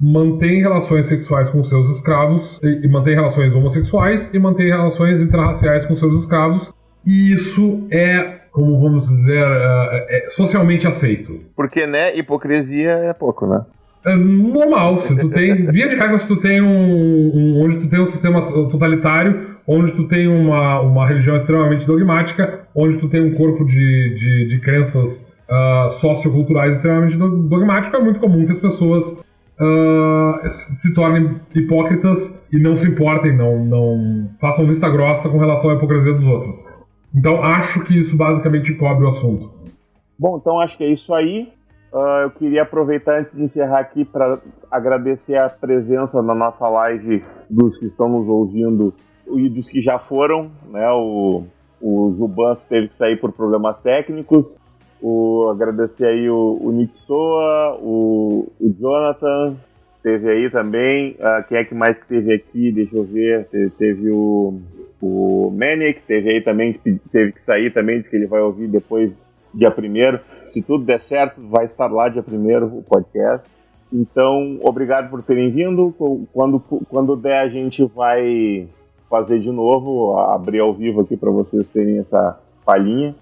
Speaker 3: mantém relações sexuais com seus escravos, e, e mantém relações homossexuais e mantém relações interraciais com seus escravos. E isso é, como vamos dizer, é, é socialmente aceito.
Speaker 2: Porque, né, hipocrisia é pouco, né?
Speaker 3: É normal, se tu tem. Via de regra, se tu tem um, um, onde tu tem um sistema totalitário, onde tu tem uma, uma religião extremamente dogmática, onde tu tem um corpo de, de, de crenças uh, socioculturais extremamente dogmático, é muito comum que as pessoas uh, se tornem hipócritas e não se importem, não, não façam vista grossa com relação à hipocrisia dos outros. Então acho que isso basicamente cobre o assunto.
Speaker 2: Bom, então acho que é isso aí. Uh, eu queria aproveitar antes de encerrar aqui para agradecer a presença na nossa live dos que estão nos ouvindo e dos que já foram. Né? O, o Jubans teve que sair por problemas técnicos. O, agradecer aí o, o Nick Soa, o, o Jonathan, teve aí também. Uh, quem é que mais que teve aqui? Deixa eu ver. Teve, teve o, o Manic, teve aí também, que teve que sair também, diz que ele vai ouvir depois dia primeiro. Se tudo der certo, vai estar lá dia primeiro o podcast. Então, obrigado por terem vindo. Quando, quando der, a gente vai fazer de novo, abrir ao vivo aqui para vocês terem essa palhinha.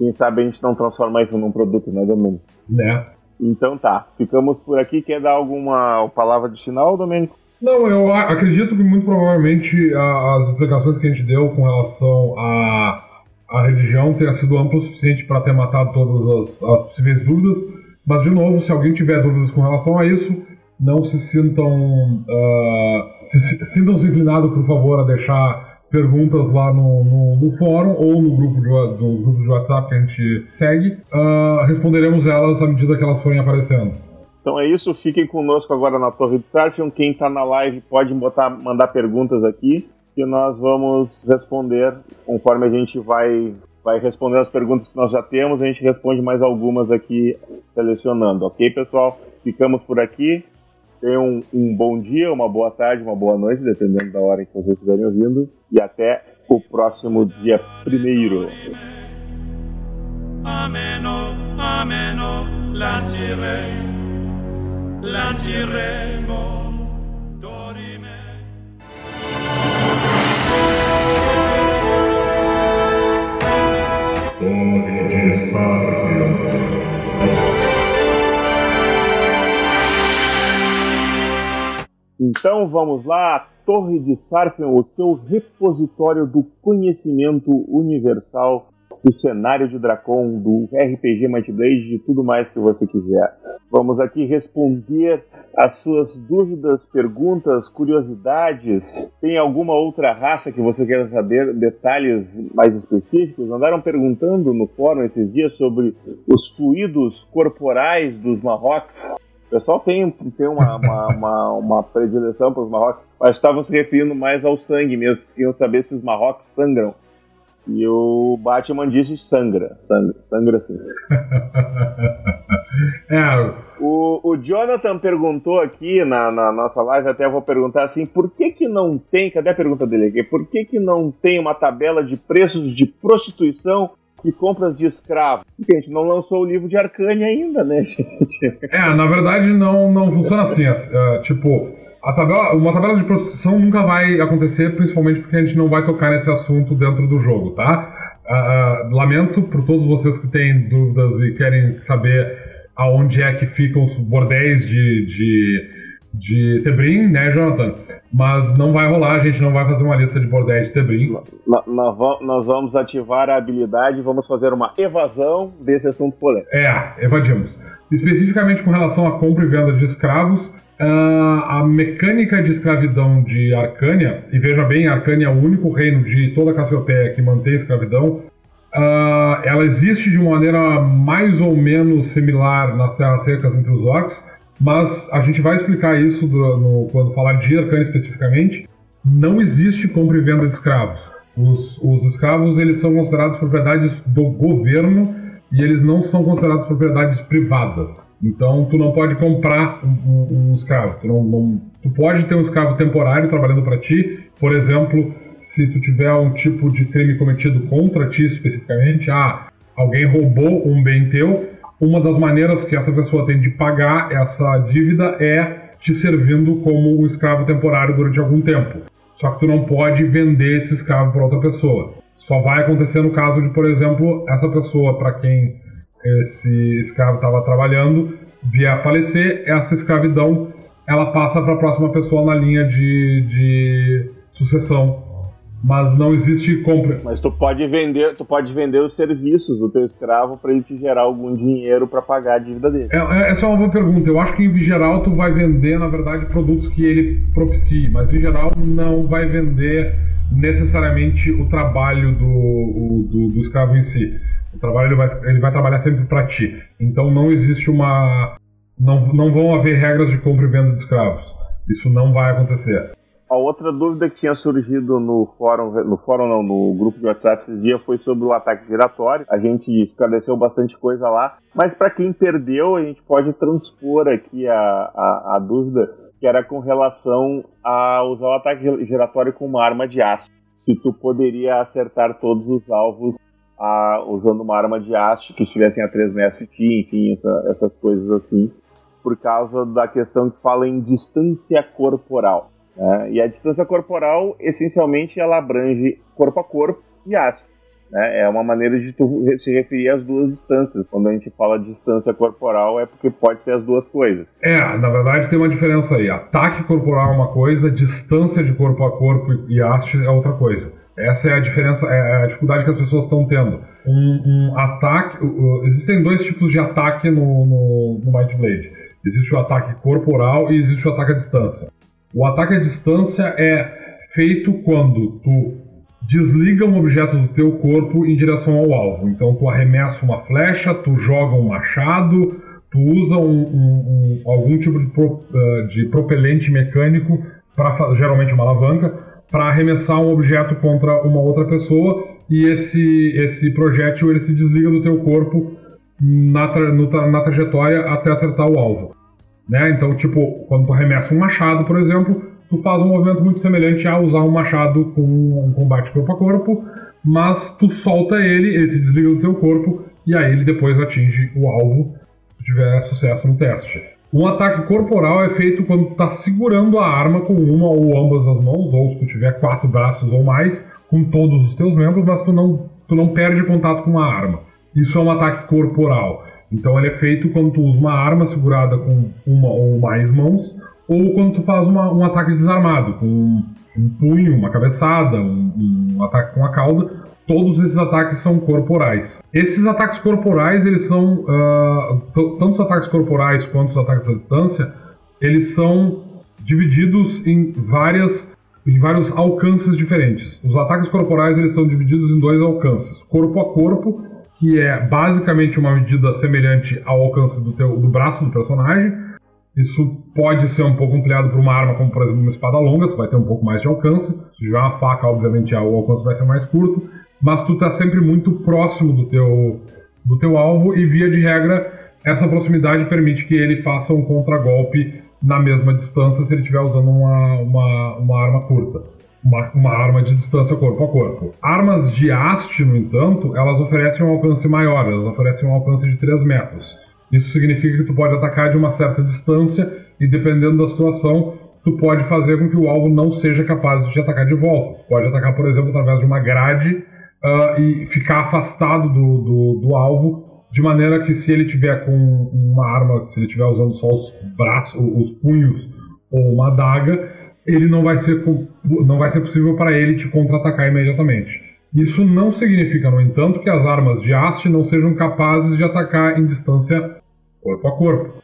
Speaker 2: Quem sabe a gente não transforma isso num produto, né, Domênico?
Speaker 3: Né?
Speaker 2: Então tá, ficamos por aqui. Quer dar alguma palavra de final, Domênico?
Speaker 3: Não, eu acredito que muito provavelmente as explicações que a gente deu com relação à, à religião tenha sido amplo o suficiente para ter matado todas as, as possíveis dúvidas. Mas, de novo, se alguém tiver dúvidas com relação a isso, não se sintam. Uh, se, sintam-se inclinados, por favor, a deixar perguntas lá no, no, no, fórum ou no grupo de, do grupo de WhatsApp que a gente segue. Uh, responderemos elas à medida que elas forem aparecendo.
Speaker 2: Então é isso, fiquem conosco agora na Torre de Sarfion. Quem está na live pode botar, mandar perguntas aqui que nós vamos responder conforme a gente vai, vai respondendo as perguntas que nós já temos. A gente responde mais algumas aqui selecionando, ok, pessoal? Ficamos por aqui. Tenham um, um bom dia, uma boa tarde, uma boa noite, dependendo da hora em que vocês estiverem ouvindo. E até o próximo dia primeiro. Ameno, ameno, lanciremo, Então vamos lá, Torre de Sarfion, o seu repositório do conhecimento universal do cenário de Dracon, do RPG Might Blade, de tudo mais que você quiser. Vamos aqui responder as suas dúvidas, perguntas, curiosidades. Tem alguma outra raça que você queira saber detalhes mais específicos? Andaram perguntando no fórum esses dias sobre os fluidos corporais dos Marrocos. O pessoal tem, tem uma, uma, uma, uma predileção para os Marrocos, mas estavam se referindo mais ao sangue mesmo, queriam saber se os Marrocos sangram. E o Batman disse sangra, sangra, sangra sim. é. o, o Jonathan perguntou aqui na, na, nossa live, até vou perguntar assim, por que que não tem, cadê a pergunta dele aqui? Por que que não tem uma tabela de preços de prostituição e compras de escravos. A gente não lançou o livro de Arcane ainda, né, gente?
Speaker 3: É, na verdade não, não funciona assim. É, tipo, a tabela, uma tabela de prostituição nunca vai acontecer, principalmente porque a gente não vai tocar nesse assunto dentro do jogo, tá? Uh, lamento por todos vocês que têm dúvidas e querem saber aonde é que ficam os bordéis de, de, de Tebrim, né, Jonathan? Mas não vai rolar, a gente não vai fazer uma lista de bordéis de Tebrim.
Speaker 2: Nós vamos ativar a habilidade e vamos fazer uma evasão desse assunto polêmico.
Speaker 3: É, evadimos. Especificamente com relação à compra e venda de escravos, a mecânica de escravidão de Arcânia, e veja bem, Arcânia é o único reino de toda a Cassiopeia que mantém a escravidão, ela existe de uma maneira mais ou menos similar nas terras secas entre os orcs, mas a gente vai explicar isso do, no, quando falar de Arcane especificamente. Não existe compra e venda de escravos. Os, os escravos eles são considerados propriedades do governo e eles não são considerados propriedades privadas. Então tu não pode comprar um, um, um escravo. Tu, não, não, tu pode ter um escravo temporário trabalhando para ti. Por exemplo, se tu tiver um tipo de crime cometido contra ti especificamente, ah, alguém roubou um bem teu, uma das maneiras que essa pessoa tem de pagar essa dívida é te servindo como um escravo temporário durante algum tempo. Só que tu não pode vender esse escravo para outra pessoa. Só vai acontecer no caso de, por exemplo, essa pessoa para quem esse escravo estava trabalhando vier a falecer, essa escravidão ela passa para a próxima pessoa na linha de, de sucessão mas não existe compra.
Speaker 2: Mas tu pode vender, tu pode vender os serviços do teu escravo para ele te gerar algum dinheiro para pagar a dívida dele.
Speaker 3: É, é, essa é uma boa pergunta. Eu acho que em geral tu vai vender, na verdade, produtos que ele propicie, mas em geral não vai vender necessariamente o trabalho do, o, do, do, escravo em si. O trabalho ele vai, ele vai trabalhar sempre para ti. Então não existe uma. Não, não vão haver regras de compra e venda de escravos. Isso não vai acontecer.
Speaker 2: A outra dúvida que tinha surgido no fórum, no fórum não, no grupo de WhatsApp esses dias foi sobre o ataque giratório. A gente esclareceu bastante coisa lá, mas para quem perdeu, a gente pode transpor aqui a, a, a dúvida que era com relação a usar o ataque giratório com uma arma de aço. Se tu poderia acertar todos os alvos a, usando uma arma de aço que estivessem a 3 metros de ti, enfim, essa, essas coisas assim, por causa da questão que fala em distância corporal. Né? E a distância corporal, essencialmente, ela abrange corpo a corpo e aço. Né? É uma maneira de tu se referir às duas distâncias. Quando a gente fala distância corporal, é porque pode ser as duas coisas.
Speaker 3: É, na verdade tem uma diferença aí. Ataque corporal é uma coisa, distância de corpo a corpo e haste é outra coisa. Essa é a diferença, é a dificuldade que as pessoas estão tendo. Um, um ataque. Uh, existem dois tipos de ataque no, no, no Might Blade. Existe o ataque corporal e existe o ataque à distância. O ataque à distância é feito quando tu desliga um objeto do teu corpo em direção ao alvo. Então tu arremessa uma flecha, tu joga um machado, tu usa um, um, um, algum tipo de, pro, uh, de propelente mecânico, geralmente uma alavanca, para arremessar um objeto contra uma outra pessoa e esse, esse projétil ele se desliga do teu corpo na, tra, no, na trajetória até acertar o alvo. Né? Então, tipo, quando tu arremessa um machado, por exemplo, tu faz um movimento muito semelhante a usar um machado com um combate corpo a corpo, mas tu solta ele, ele se desliga do teu corpo e aí ele depois atinge o alvo se tiver sucesso no teste. Um ataque corporal é feito quando tu tá segurando a arma com uma ou ambas as mãos, ou se tu tiver quatro braços ou mais, com todos os teus membros, mas tu não, tu não perde contato com a arma. Isso é um ataque corporal. Então ele é feito quando tu usa uma arma segurada com uma ou mais mãos, ou quando tu faz uma, um ataque desarmado, com um, um punho, uma cabeçada, um, um, ataque com a cauda, todos esses ataques são corporais. Esses ataques corporais, eles são, uh, tanto os ataques corporais quanto os ataques à distância, eles são divididos em várias em vários alcances diferentes. Os ataques corporais eles são divididos em dois alcances: corpo a corpo que é basicamente uma medida semelhante ao alcance do, teu, do braço do personagem. Isso pode ser um pouco ampliado para uma arma, como por exemplo uma espada longa, tu vai ter um pouco mais de alcance. Se tiver uma faca, obviamente o alcance vai ser mais curto, mas tu está sempre muito próximo do teu, do teu alvo e via de regra essa proximidade permite que ele faça um contragolpe na mesma distância se ele estiver usando uma, uma, uma arma curta uma, uma, arma de distância corpo a corpo. Armas de haste, no entanto, elas oferecem um alcance maior, elas oferecem um alcance de 3 metros. Isso significa que tu pode atacar de uma certa distância e, dependendo da situação, tu pode fazer com que o alvo não seja capaz de te atacar de volta. Pode atacar, por exemplo, através de uma grade uh, e ficar afastado do, do, do, alvo, de maneira que se ele tiver com uma arma, se ele estiver usando só os braços, os punhos ou uma adaga, ele não vai ser, não vai ser possível para ele te contra-atacar imediatamente. Isso não significa, no entanto, que as armas de haste não sejam capazes de atacar em distância corpo a corpo.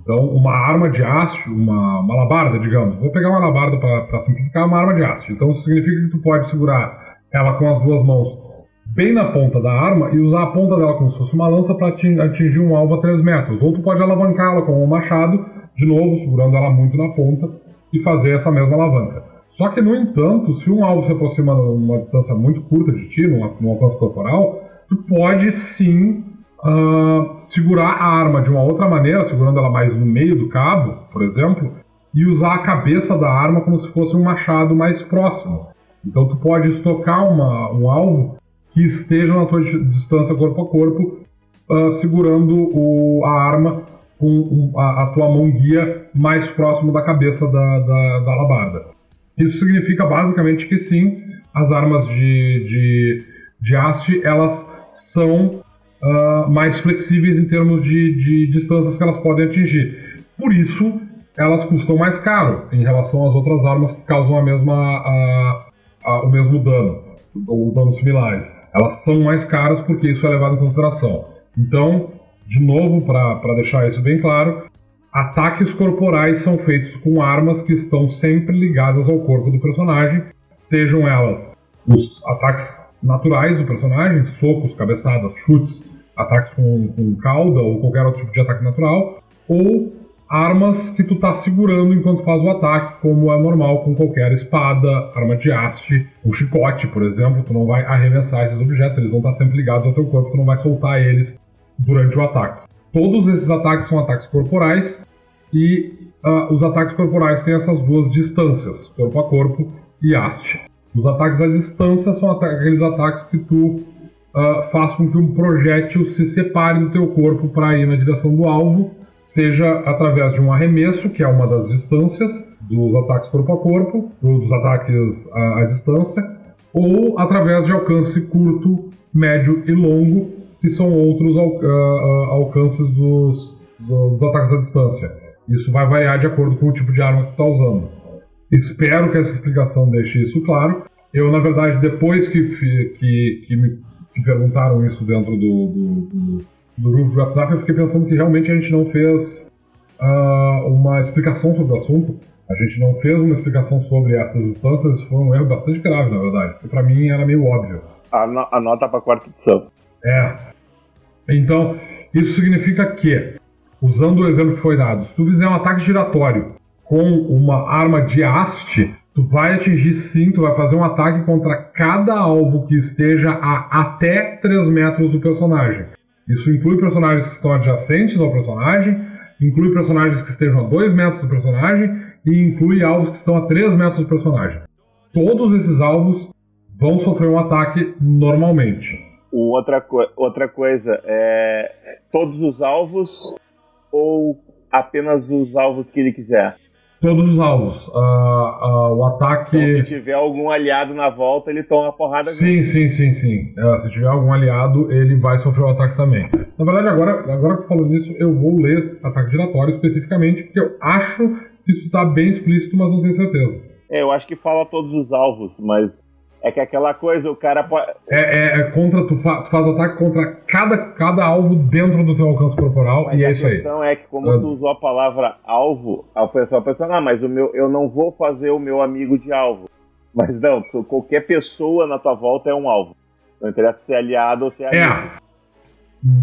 Speaker 3: Então, uma arma de haste, uma, uma alabarda, digamos, vou pegar uma alabarda para simplificar, uma arma de haste. Então, isso significa que tu pode segurar ela com as duas mãos bem na ponta da arma e usar a ponta dela como se fosse uma lança para atingir um alvo a 3 metros. Ou tu pode alavancá-la com um machado, de novo, segurando ela muito na ponta, e fazer essa mesma alavanca. Só que, no entanto, se um alvo se aproxima numa distância muito curta de ti, num, alcance corporal, tu pode sim uh, segurar a arma de uma outra maneira, segurando ela mais no meio do cabo, por exemplo, e usar a cabeça da arma como se fosse um machado mais próximo. Então tu pode estocar uma, um alvo que esteja na tua distância corpo a corpo, uh, segurando o, a arma com a, a, tua mão guia mais próximo da cabeça da, da, da alabarda. Isso significa basicamente que sim, as armas de, de, de haste elas são uh, mais flexíveis em termos de, de distâncias que elas podem atingir. Por isso, elas custam mais caro em relação às outras armas que causam a mesma, a, a, o mesmo dano, ou danos similares. Elas são mais caras porque isso é levado em consideração. Então, de novo, para deixar isso bem claro, ataques corporais são feitos com armas que estão sempre ligadas ao corpo do personagem, sejam elas os ataques naturais do personagem, socos, cabeçadas, chutes, ataques com, com cauda ou qualquer outro tipo de ataque natural, ou armas que tu tá segurando enquanto faz o ataque, como é normal com qualquer espada, arma de haste, um chicote, por exemplo, tu não vai arremessar esses objetos, eles vão estar sempre ligados ao teu corpo, tu não vai soltar eles durante o ataque. Todos esses ataques são ataques corporais e uh, os ataques corporais têm essas duas distâncias, corpo a corpo e haste. Os ataques à distância são aqueles ataques que tu uh, faz com que um projétil se separe do teu corpo para ir na direção do alvo, seja através de um arremesso, que é uma das distâncias dos ataques corpo a corpo, dos ataques à, à distância, ou através de alcance curto, médio e longo, que são outros al uh, alcances dos, dos ataques à distância. Isso vai variar de acordo com o tipo de arma que tu está usando. Espero que essa explicação deixe isso claro. Eu, na verdade, depois que, que, que me que perguntaram isso dentro do, do, do, do, grupo de WhatsApp, eu fiquei pensando que realmente a gente não fez uh, uma explicação sobre o assunto. A gente não fez uma explicação sobre essas instâncias. Isso foi um erro bastante grave, na verdade. Porque pra mim era meio óbvio.
Speaker 2: Anota pra quarta edição.
Speaker 3: É. Então, isso significa que, usando o exemplo que foi dado, se tu fizer um ataque giratório com uma arma de haste, tu vai atingir sim, tu vai fazer um ataque contra cada alvo que esteja a até 3 metros do personagem. Isso inclui personagens que estão adjacentes ao personagem, inclui personagens que estejam a 2 metros do personagem e inclui alvos que estão a 3 metros do personagem. Todos esses alvos vão sofrer um ataque normalmente.
Speaker 2: Outra, co outra coisa, é todos os alvos ou apenas os alvos que ele quiser?
Speaker 3: todos os alvos. Uh, uh, o ataque. Então,
Speaker 2: se tiver algum aliado na volta, ele toma uma porrada.
Speaker 3: Sim, sim, sim, sim. Uh, se tiver algum aliado, ele vai sofrer o ataque também. Na verdade, agora, agora que eu falo nisso, eu vou ler ataque giratório especificamente, porque eu acho que isso está bem explícito, mas não tenho certeza.
Speaker 2: É, eu acho que fala todos os alvos, mas é que aquela coisa, o cara pode.
Speaker 3: É, é, é contra. Tu, fa, tu, faz ataque contra cada, cada alvo dentro do teu alcance corporal mas e é isso aí.
Speaker 2: A questão é que, como ah. tu usou a palavra alvo, o pessoal pensa, ah, mas o meu, eu não vou fazer o meu amigo de alvo. Mas não, tu, qualquer pessoa na tua volta é um alvo. Não interessa ser aliado ou ser
Speaker 3: amigo. É.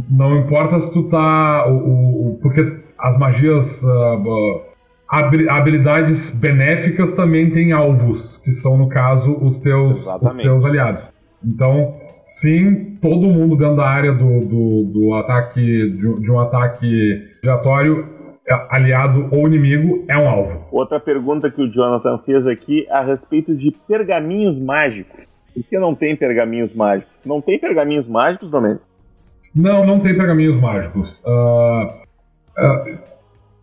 Speaker 3: Não importa se tu tá. O, o porque as magias. Uh, habilidades benéficas também têm alvos, que são, no caso, os teus, os teus aliados. Então, sim, todo mundo dentro da área do, do, do ataque, de, de um ataque giratório, é, aliado ou inimigo, é um alvo.
Speaker 2: Outra pergunta que o Jonathan fez aqui a respeito de pergaminhos mágicos. Por que não tem pergaminhos mágicos? Não tem pergaminhos mágicos, Domênico?
Speaker 3: Não, não tem pergaminhos mágicos. Uh, uh,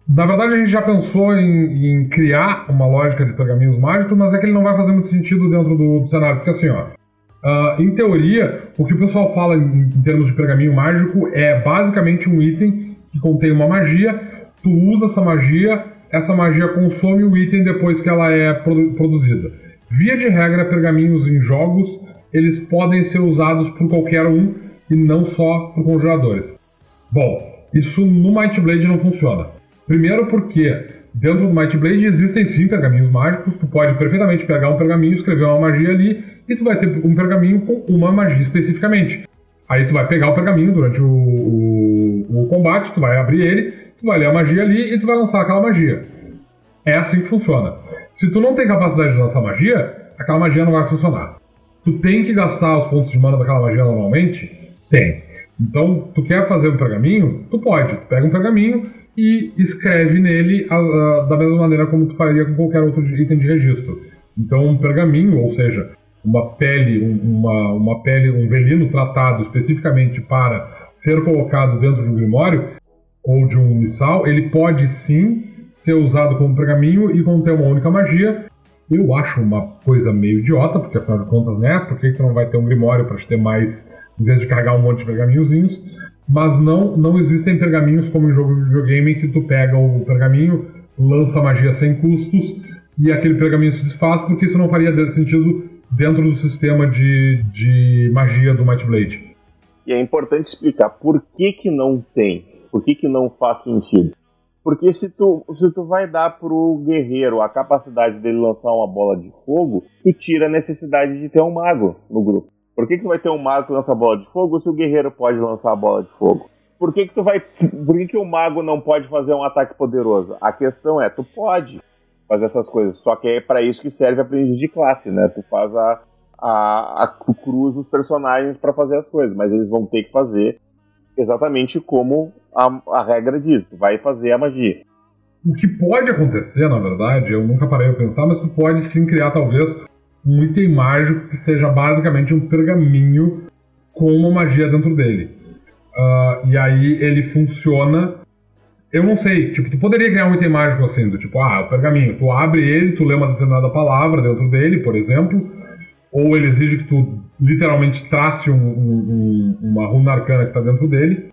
Speaker 3: na verdade, a gente já pensou em, em, criar uma lógica de pergaminhos mágicos, mas é que ele não vai fazer muito sentido dentro do, do cenário, porque assim, ó. Uh, em teoria, o que o pessoal fala em, em, termos de pergaminho mágico é basicamente um item que contém uma magia, tu usa essa magia, essa magia consome o item depois que ela é produ produzida. Via de regra, pergaminhos em jogos, eles podem ser usados por qualquer um e não só por conjuradores. Bom, isso no Might Blade não funciona. Primeiro porque dentro do Might Blade existem sim pergaminhos mágicos, tu pode perfeitamente pegar um pergaminho, escrever uma magia ali, e tu vai ter um pergaminho com uma magia especificamente. Aí tu vai pegar o pergaminho durante o, o, o combate, tu vai abrir ele, tu vai ler a magia ali e tu vai lançar aquela magia. É assim que funciona. Se tu não tem capacidade de lançar magia, aquela magia não vai funcionar. Tu tem que gastar os pontos de mana daquela magia normalmente? Tem. Então, tu quer fazer um pergaminho? Tu pode. Tu pega um pergaminho, e escreve nele a, a, da mesma maneira como tu faria com qualquer outro item de registro. Então, um pergaminho, ou seja, uma pele, um, uma, uma pele, um velino tratado especificamente para ser colocado dentro de um grimório ou de um missal, ele pode sim ser usado como pergaminho e conter uma única magia. Eu acho uma coisa meio idiota, porque afinal de contas, né? Por que, que não vai ter um grimório para te ter mais, em vez de carregar um monte de pergaminhozinhos? mas não, não existem pergaminhos como em jogo de videogame que tu pega o pergaminho, lança magia sem custos e aquele pergaminho se desfaz, porque isso não faria sentido dentro do sistema de, de magia do Might Blade.
Speaker 2: E é importante explicar por que, que não tem, por que, que não faz sentido. Porque se tu, se tu vai dar pro guerreiro a capacidade dele lançar uma bola de fogo, tu tira a necessidade de ter um mago no grupo. Por que, que vai ter um mago que lança bola de fogo se o guerreiro pode lançar a bola de fogo? Por que, que tu vai. Por que, que o mago não pode fazer um ataque poderoso? A questão é, tu pode fazer essas coisas. Só que é para isso que serve a aprendiz de classe, né? Tu faz a. a, a tu cruza os personagens para fazer as coisas, mas eles vão ter que fazer exatamente como a, a regra diz. Tu vai fazer a magia.
Speaker 3: O que pode acontecer, na verdade, eu nunca parei a pensar, mas tu pode sim criar talvez um item mágico que seja basicamente um pergaminho com uma magia dentro dele. Uh, e aí ele funciona. Eu não sei, tipo, tu poderia criar um item mágico assim, do tipo, ah, o pergaminho, tu abre ele, tu lê uma determinada palavra dentro dele, por exemplo, ou ele exige que tu literalmente trace um, um, uma runa arcana que está dentro dele,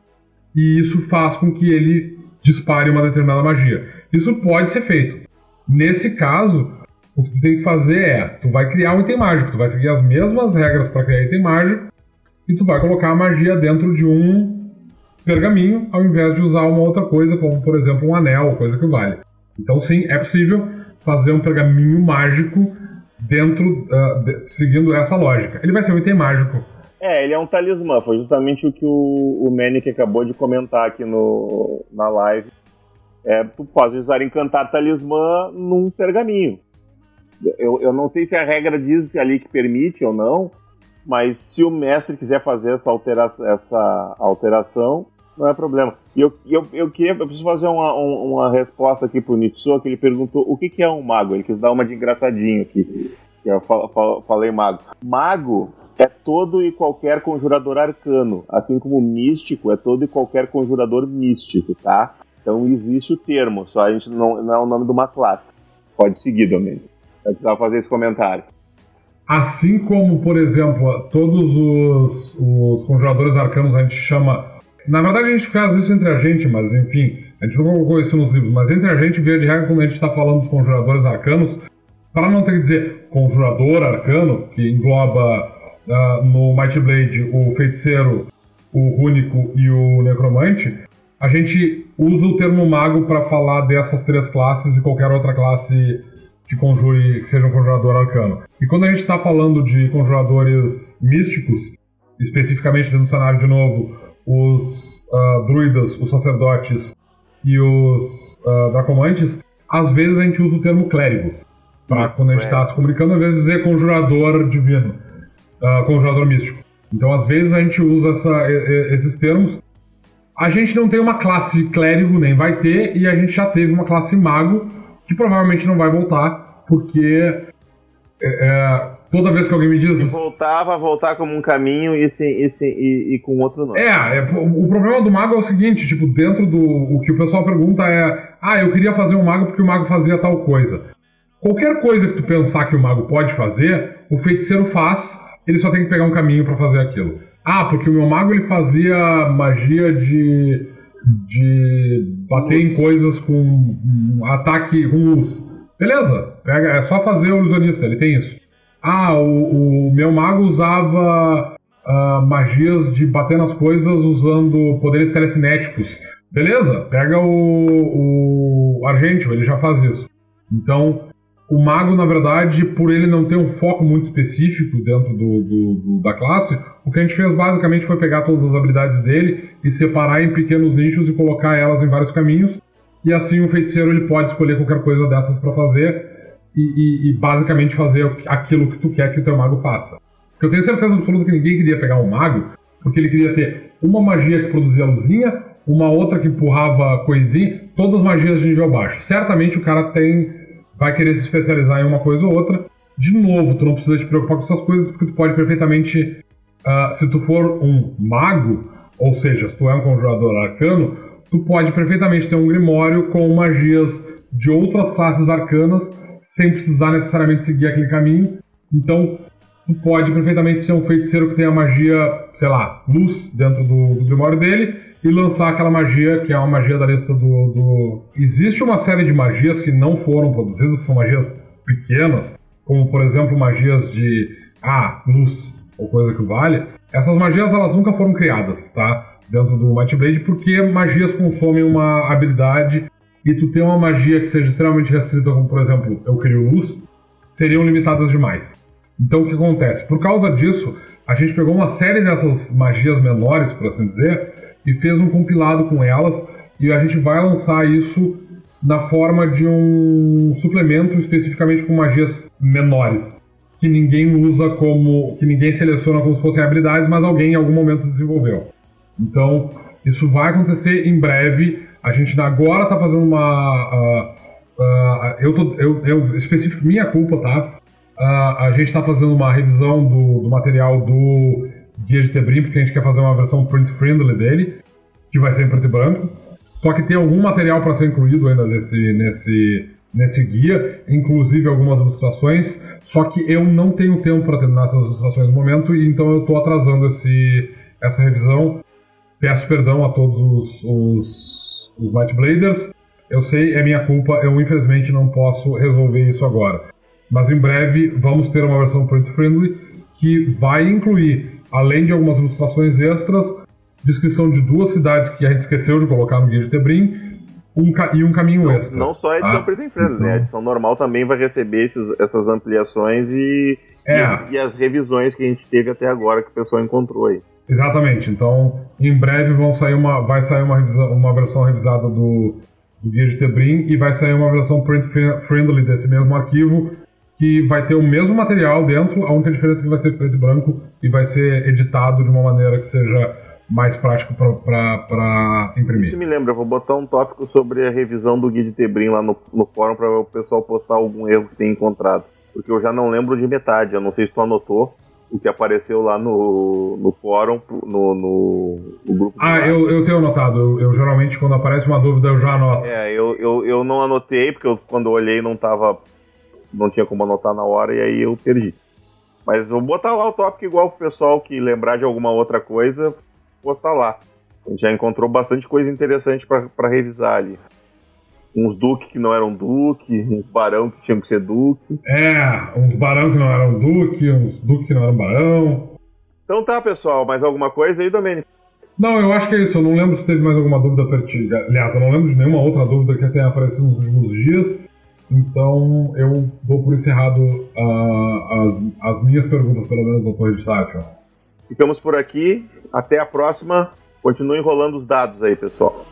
Speaker 3: e isso faz com que ele dispare uma determinada magia. Isso pode ser feito. Nesse caso, o que tu tem que fazer é, tu vai criar um item mágico, tu vai seguir as mesmas regras para criar item mágico, e tu vai colocar a magia dentro de um pergaminho, ao invés de usar uma outra coisa, como por exemplo um anel, coisa que vale. Então sim, é possível fazer um pergaminho mágico dentro, uh, de, seguindo essa lógica. Ele vai ser um item mágico.
Speaker 2: É, ele é um talismã, foi justamente o que o, o Manic acabou de comentar aqui no, na live. É, tu pode usar encantar talismã num pergaminho. Eu, eu não sei se a regra diz ali que permite ou não, mas se o mestre quiser fazer essa, altera essa alteração, não é problema. E eu, eu, eu queria, eu preciso fazer uma, uma resposta aqui pro Nitsuo, que ele perguntou o que, que é um mago. Ele quis dar uma de engraçadinho aqui. Eu falei mago. Mago é todo e qualquer conjurador arcano, assim como místico é todo e qualquer conjurador místico, tá? Então existe o termo, só a gente não, não é o nome de uma classe. Pode seguir, Domênico. Eu precisava fazer esse comentário.
Speaker 3: Assim como, por exemplo, todos os, os conjuradores arcanos a gente chama na verdade, a gente faz isso entre a gente, mas enfim, a gente não colocou isso nos livros, mas entre a gente, via de regra, quando a gente está falando dos conjuradores arcanos, para não ter que dizer conjurador arcano, que engloba uh, no Might Blade o feiticeiro, o único e o necromante, a gente usa o termo mago para falar dessas três classes e qualquer outra classe que conjure, que seja um conjurador arcano. E quando a gente está falando de conjuradores místicos, especificamente no cenário de novo, os uh, druidas, os sacerdotes e os uh, dracomantes, às vezes a gente usa o termo clérigo. Pra quando a gente está se comunicando, às vezes dizer conjurador divino, uh, conjurador místico. Então, às vezes a gente usa essa, esses termos. A gente não tem uma classe clérigo, nem vai ter, e a gente já teve uma classe mago, que provavelmente não vai voltar, porque é, é toda vez que alguém me diz.
Speaker 2: Se voltava, voltar como um caminho e, sim, e, sim, e, e, com outro nome.
Speaker 3: É, é, o problema do mago é o seguinte: tipo, dentro do. O que o pessoal pergunta é. Ah, eu queria fazer um mago porque o mago fazia tal coisa. Qualquer coisa que tu pensar que o mago pode fazer, o feiticeiro faz, ele só tem que pegar um caminho para fazer aquilo. Ah, porque o meu mago ele fazia magia de. de bater luz. em coisas com um ataque com luz. Beleza, pega, é só fazer o ilusionista, ele tem isso. Ah, o, o meu mago usava uh, magias de bater nas coisas usando poderes telecinéticos. Beleza, pega o, o Argentio, ele já faz isso. Então, o mago, na verdade, por ele não ter um foco muito específico dentro do, do, do, da classe, o que a gente fez basicamente foi pegar todas as habilidades dele e separar em pequenos nichos e colocar elas em vários caminhos. E assim o feiticeiro ele pode escolher qualquer coisa dessas para fazer e, e, e, basicamente fazer aquilo que tu quer que o teu mago faça. Porque eu tenho certeza absoluta que ninguém queria pegar um mago, porque ele queria ter uma magia que produzia luzinha, uma outra que empurrava coisinha, todas magias de nível baixo. Certamente o cara tem vai querer se especializar em uma coisa ou outra. De novo, tu não precisa te preocupar com essas coisas, porque tu pode perfeitamente, uh, se tu for um mago, ou seja, se tu é um conjurador arcano, tu pode perfeitamente ter um grimório com magias de outras classes arcanas sem precisar necessariamente seguir aquele caminho. Então, pode perfeitamente ser um feiticeiro que tem a magia, sei lá, luz dentro do, do Grimório dele e lançar aquela magia que é uma magia da lista do, do. Existe uma série de magias que não foram produzidas, são magias pequenas, como por exemplo magias de ah, luz ou coisa que vale. Essas magias elas nunca foram criadas, tá? Dentro do Might Blade, porque magias consomem uma habilidade e tu ter uma magia que seja extremamente restrita, como por exemplo, eu crio luz, seriam limitadas demais. Então o que acontece? Por causa disso, a gente pegou uma série dessas magias menores, por assim dizer, e fez um compilado com elas, e a gente vai lançar isso na forma de um suplemento especificamente com magias menores, que ninguém usa como. que ninguém seleciona como se fossem habilidades, mas alguém em algum momento desenvolveu. Então, isso vai acontecer em breve. A gente agora está fazendo uma. Uh, uh, eu, tô, eu, eu, específico, minha culpa, tá? Uh, a gente está fazendo uma revisão do, do material do Guia de Tebrim, porque a gente quer fazer uma versão print friendly dele, que vai ser em preto e branco. Só que tem algum material para ser incluído ainda nesse, nesse, nesse guia, inclusive algumas ilustrações. Só que eu não tenho tempo para terminar essas ilustrações no momento, e então eu estou atrasando esse, essa revisão. Peço perdão a todos os, os, os Light Bladers. Eu sei, é minha culpa, eu infelizmente não posso resolver isso agora. Mas em breve vamos ter uma versão print friendly que vai incluir, além de algumas ilustrações extras, descrição de duas cidades que a gente esqueceu de colocar no guia de Tebrim um e um caminho
Speaker 2: não,
Speaker 3: extra.
Speaker 2: Não só a edição
Speaker 3: tá?
Speaker 2: preto e branco, né? A edição normal também vai receber esses, essas ampliações e,
Speaker 3: É.
Speaker 2: e, e as revisões que a gente teve até agora que o pessoal encontrou aí.
Speaker 3: Exatamente. Então, em breve vão sair uma, vai sair uma, uma versão revisada do, do guia de Tebrim e vai sair uma versão print fri- friendly desse mesmo arquivo que vai ter o mesmo material dentro, a única diferença é que vai ser preto e branco e vai ser editado de uma maneira que seja mais prático para imprimir.
Speaker 2: Isso me lembra, eu vou botar um tópico sobre a revisão do Guia de Tebrim lá no, no fórum para o pessoal postar algum erro que tenha encontrado. Porque eu já não lembro de metade, eu não sei se tu anotou o que apareceu lá no, no fórum, no, no, no grupo.
Speaker 3: Ah, eu, eu tenho anotado. Eu, eu geralmente, quando aparece uma dúvida, eu já anoto.
Speaker 2: É, eu, eu, eu não anotei, porque eu, quando eu olhei não tava. Não tinha como anotar na hora e aí eu perdi. Mas vou botar lá o tópico igual pro pessoal que lembrar de alguma outra coisa, postar lá. A gente já encontrou bastante coisa interessante pra revisar ali. Uns duque que não eram duque, uns barão que tinham que ser duque.
Speaker 3: É, uns barão que não eram duque, uns duque que não eram barão.
Speaker 2: Então tá, pessoal, mais alguma coisa aí, Domênico?
Speaker 3: Não, eu acho que é isso. Eu não lembro se teve mais alguma dúvida pertinente. Aliás, eu não lembro de nenhuma outra dúvida que tenha aparecido nos últimos dias. Então eu dou por encerrado ah, as, as minhas perguntas, pelo menos, no Torre de Tachon.
Speaker 2: Ficamos por aqui. Até a próxima. Continuem rolando os dados aí, pessoal.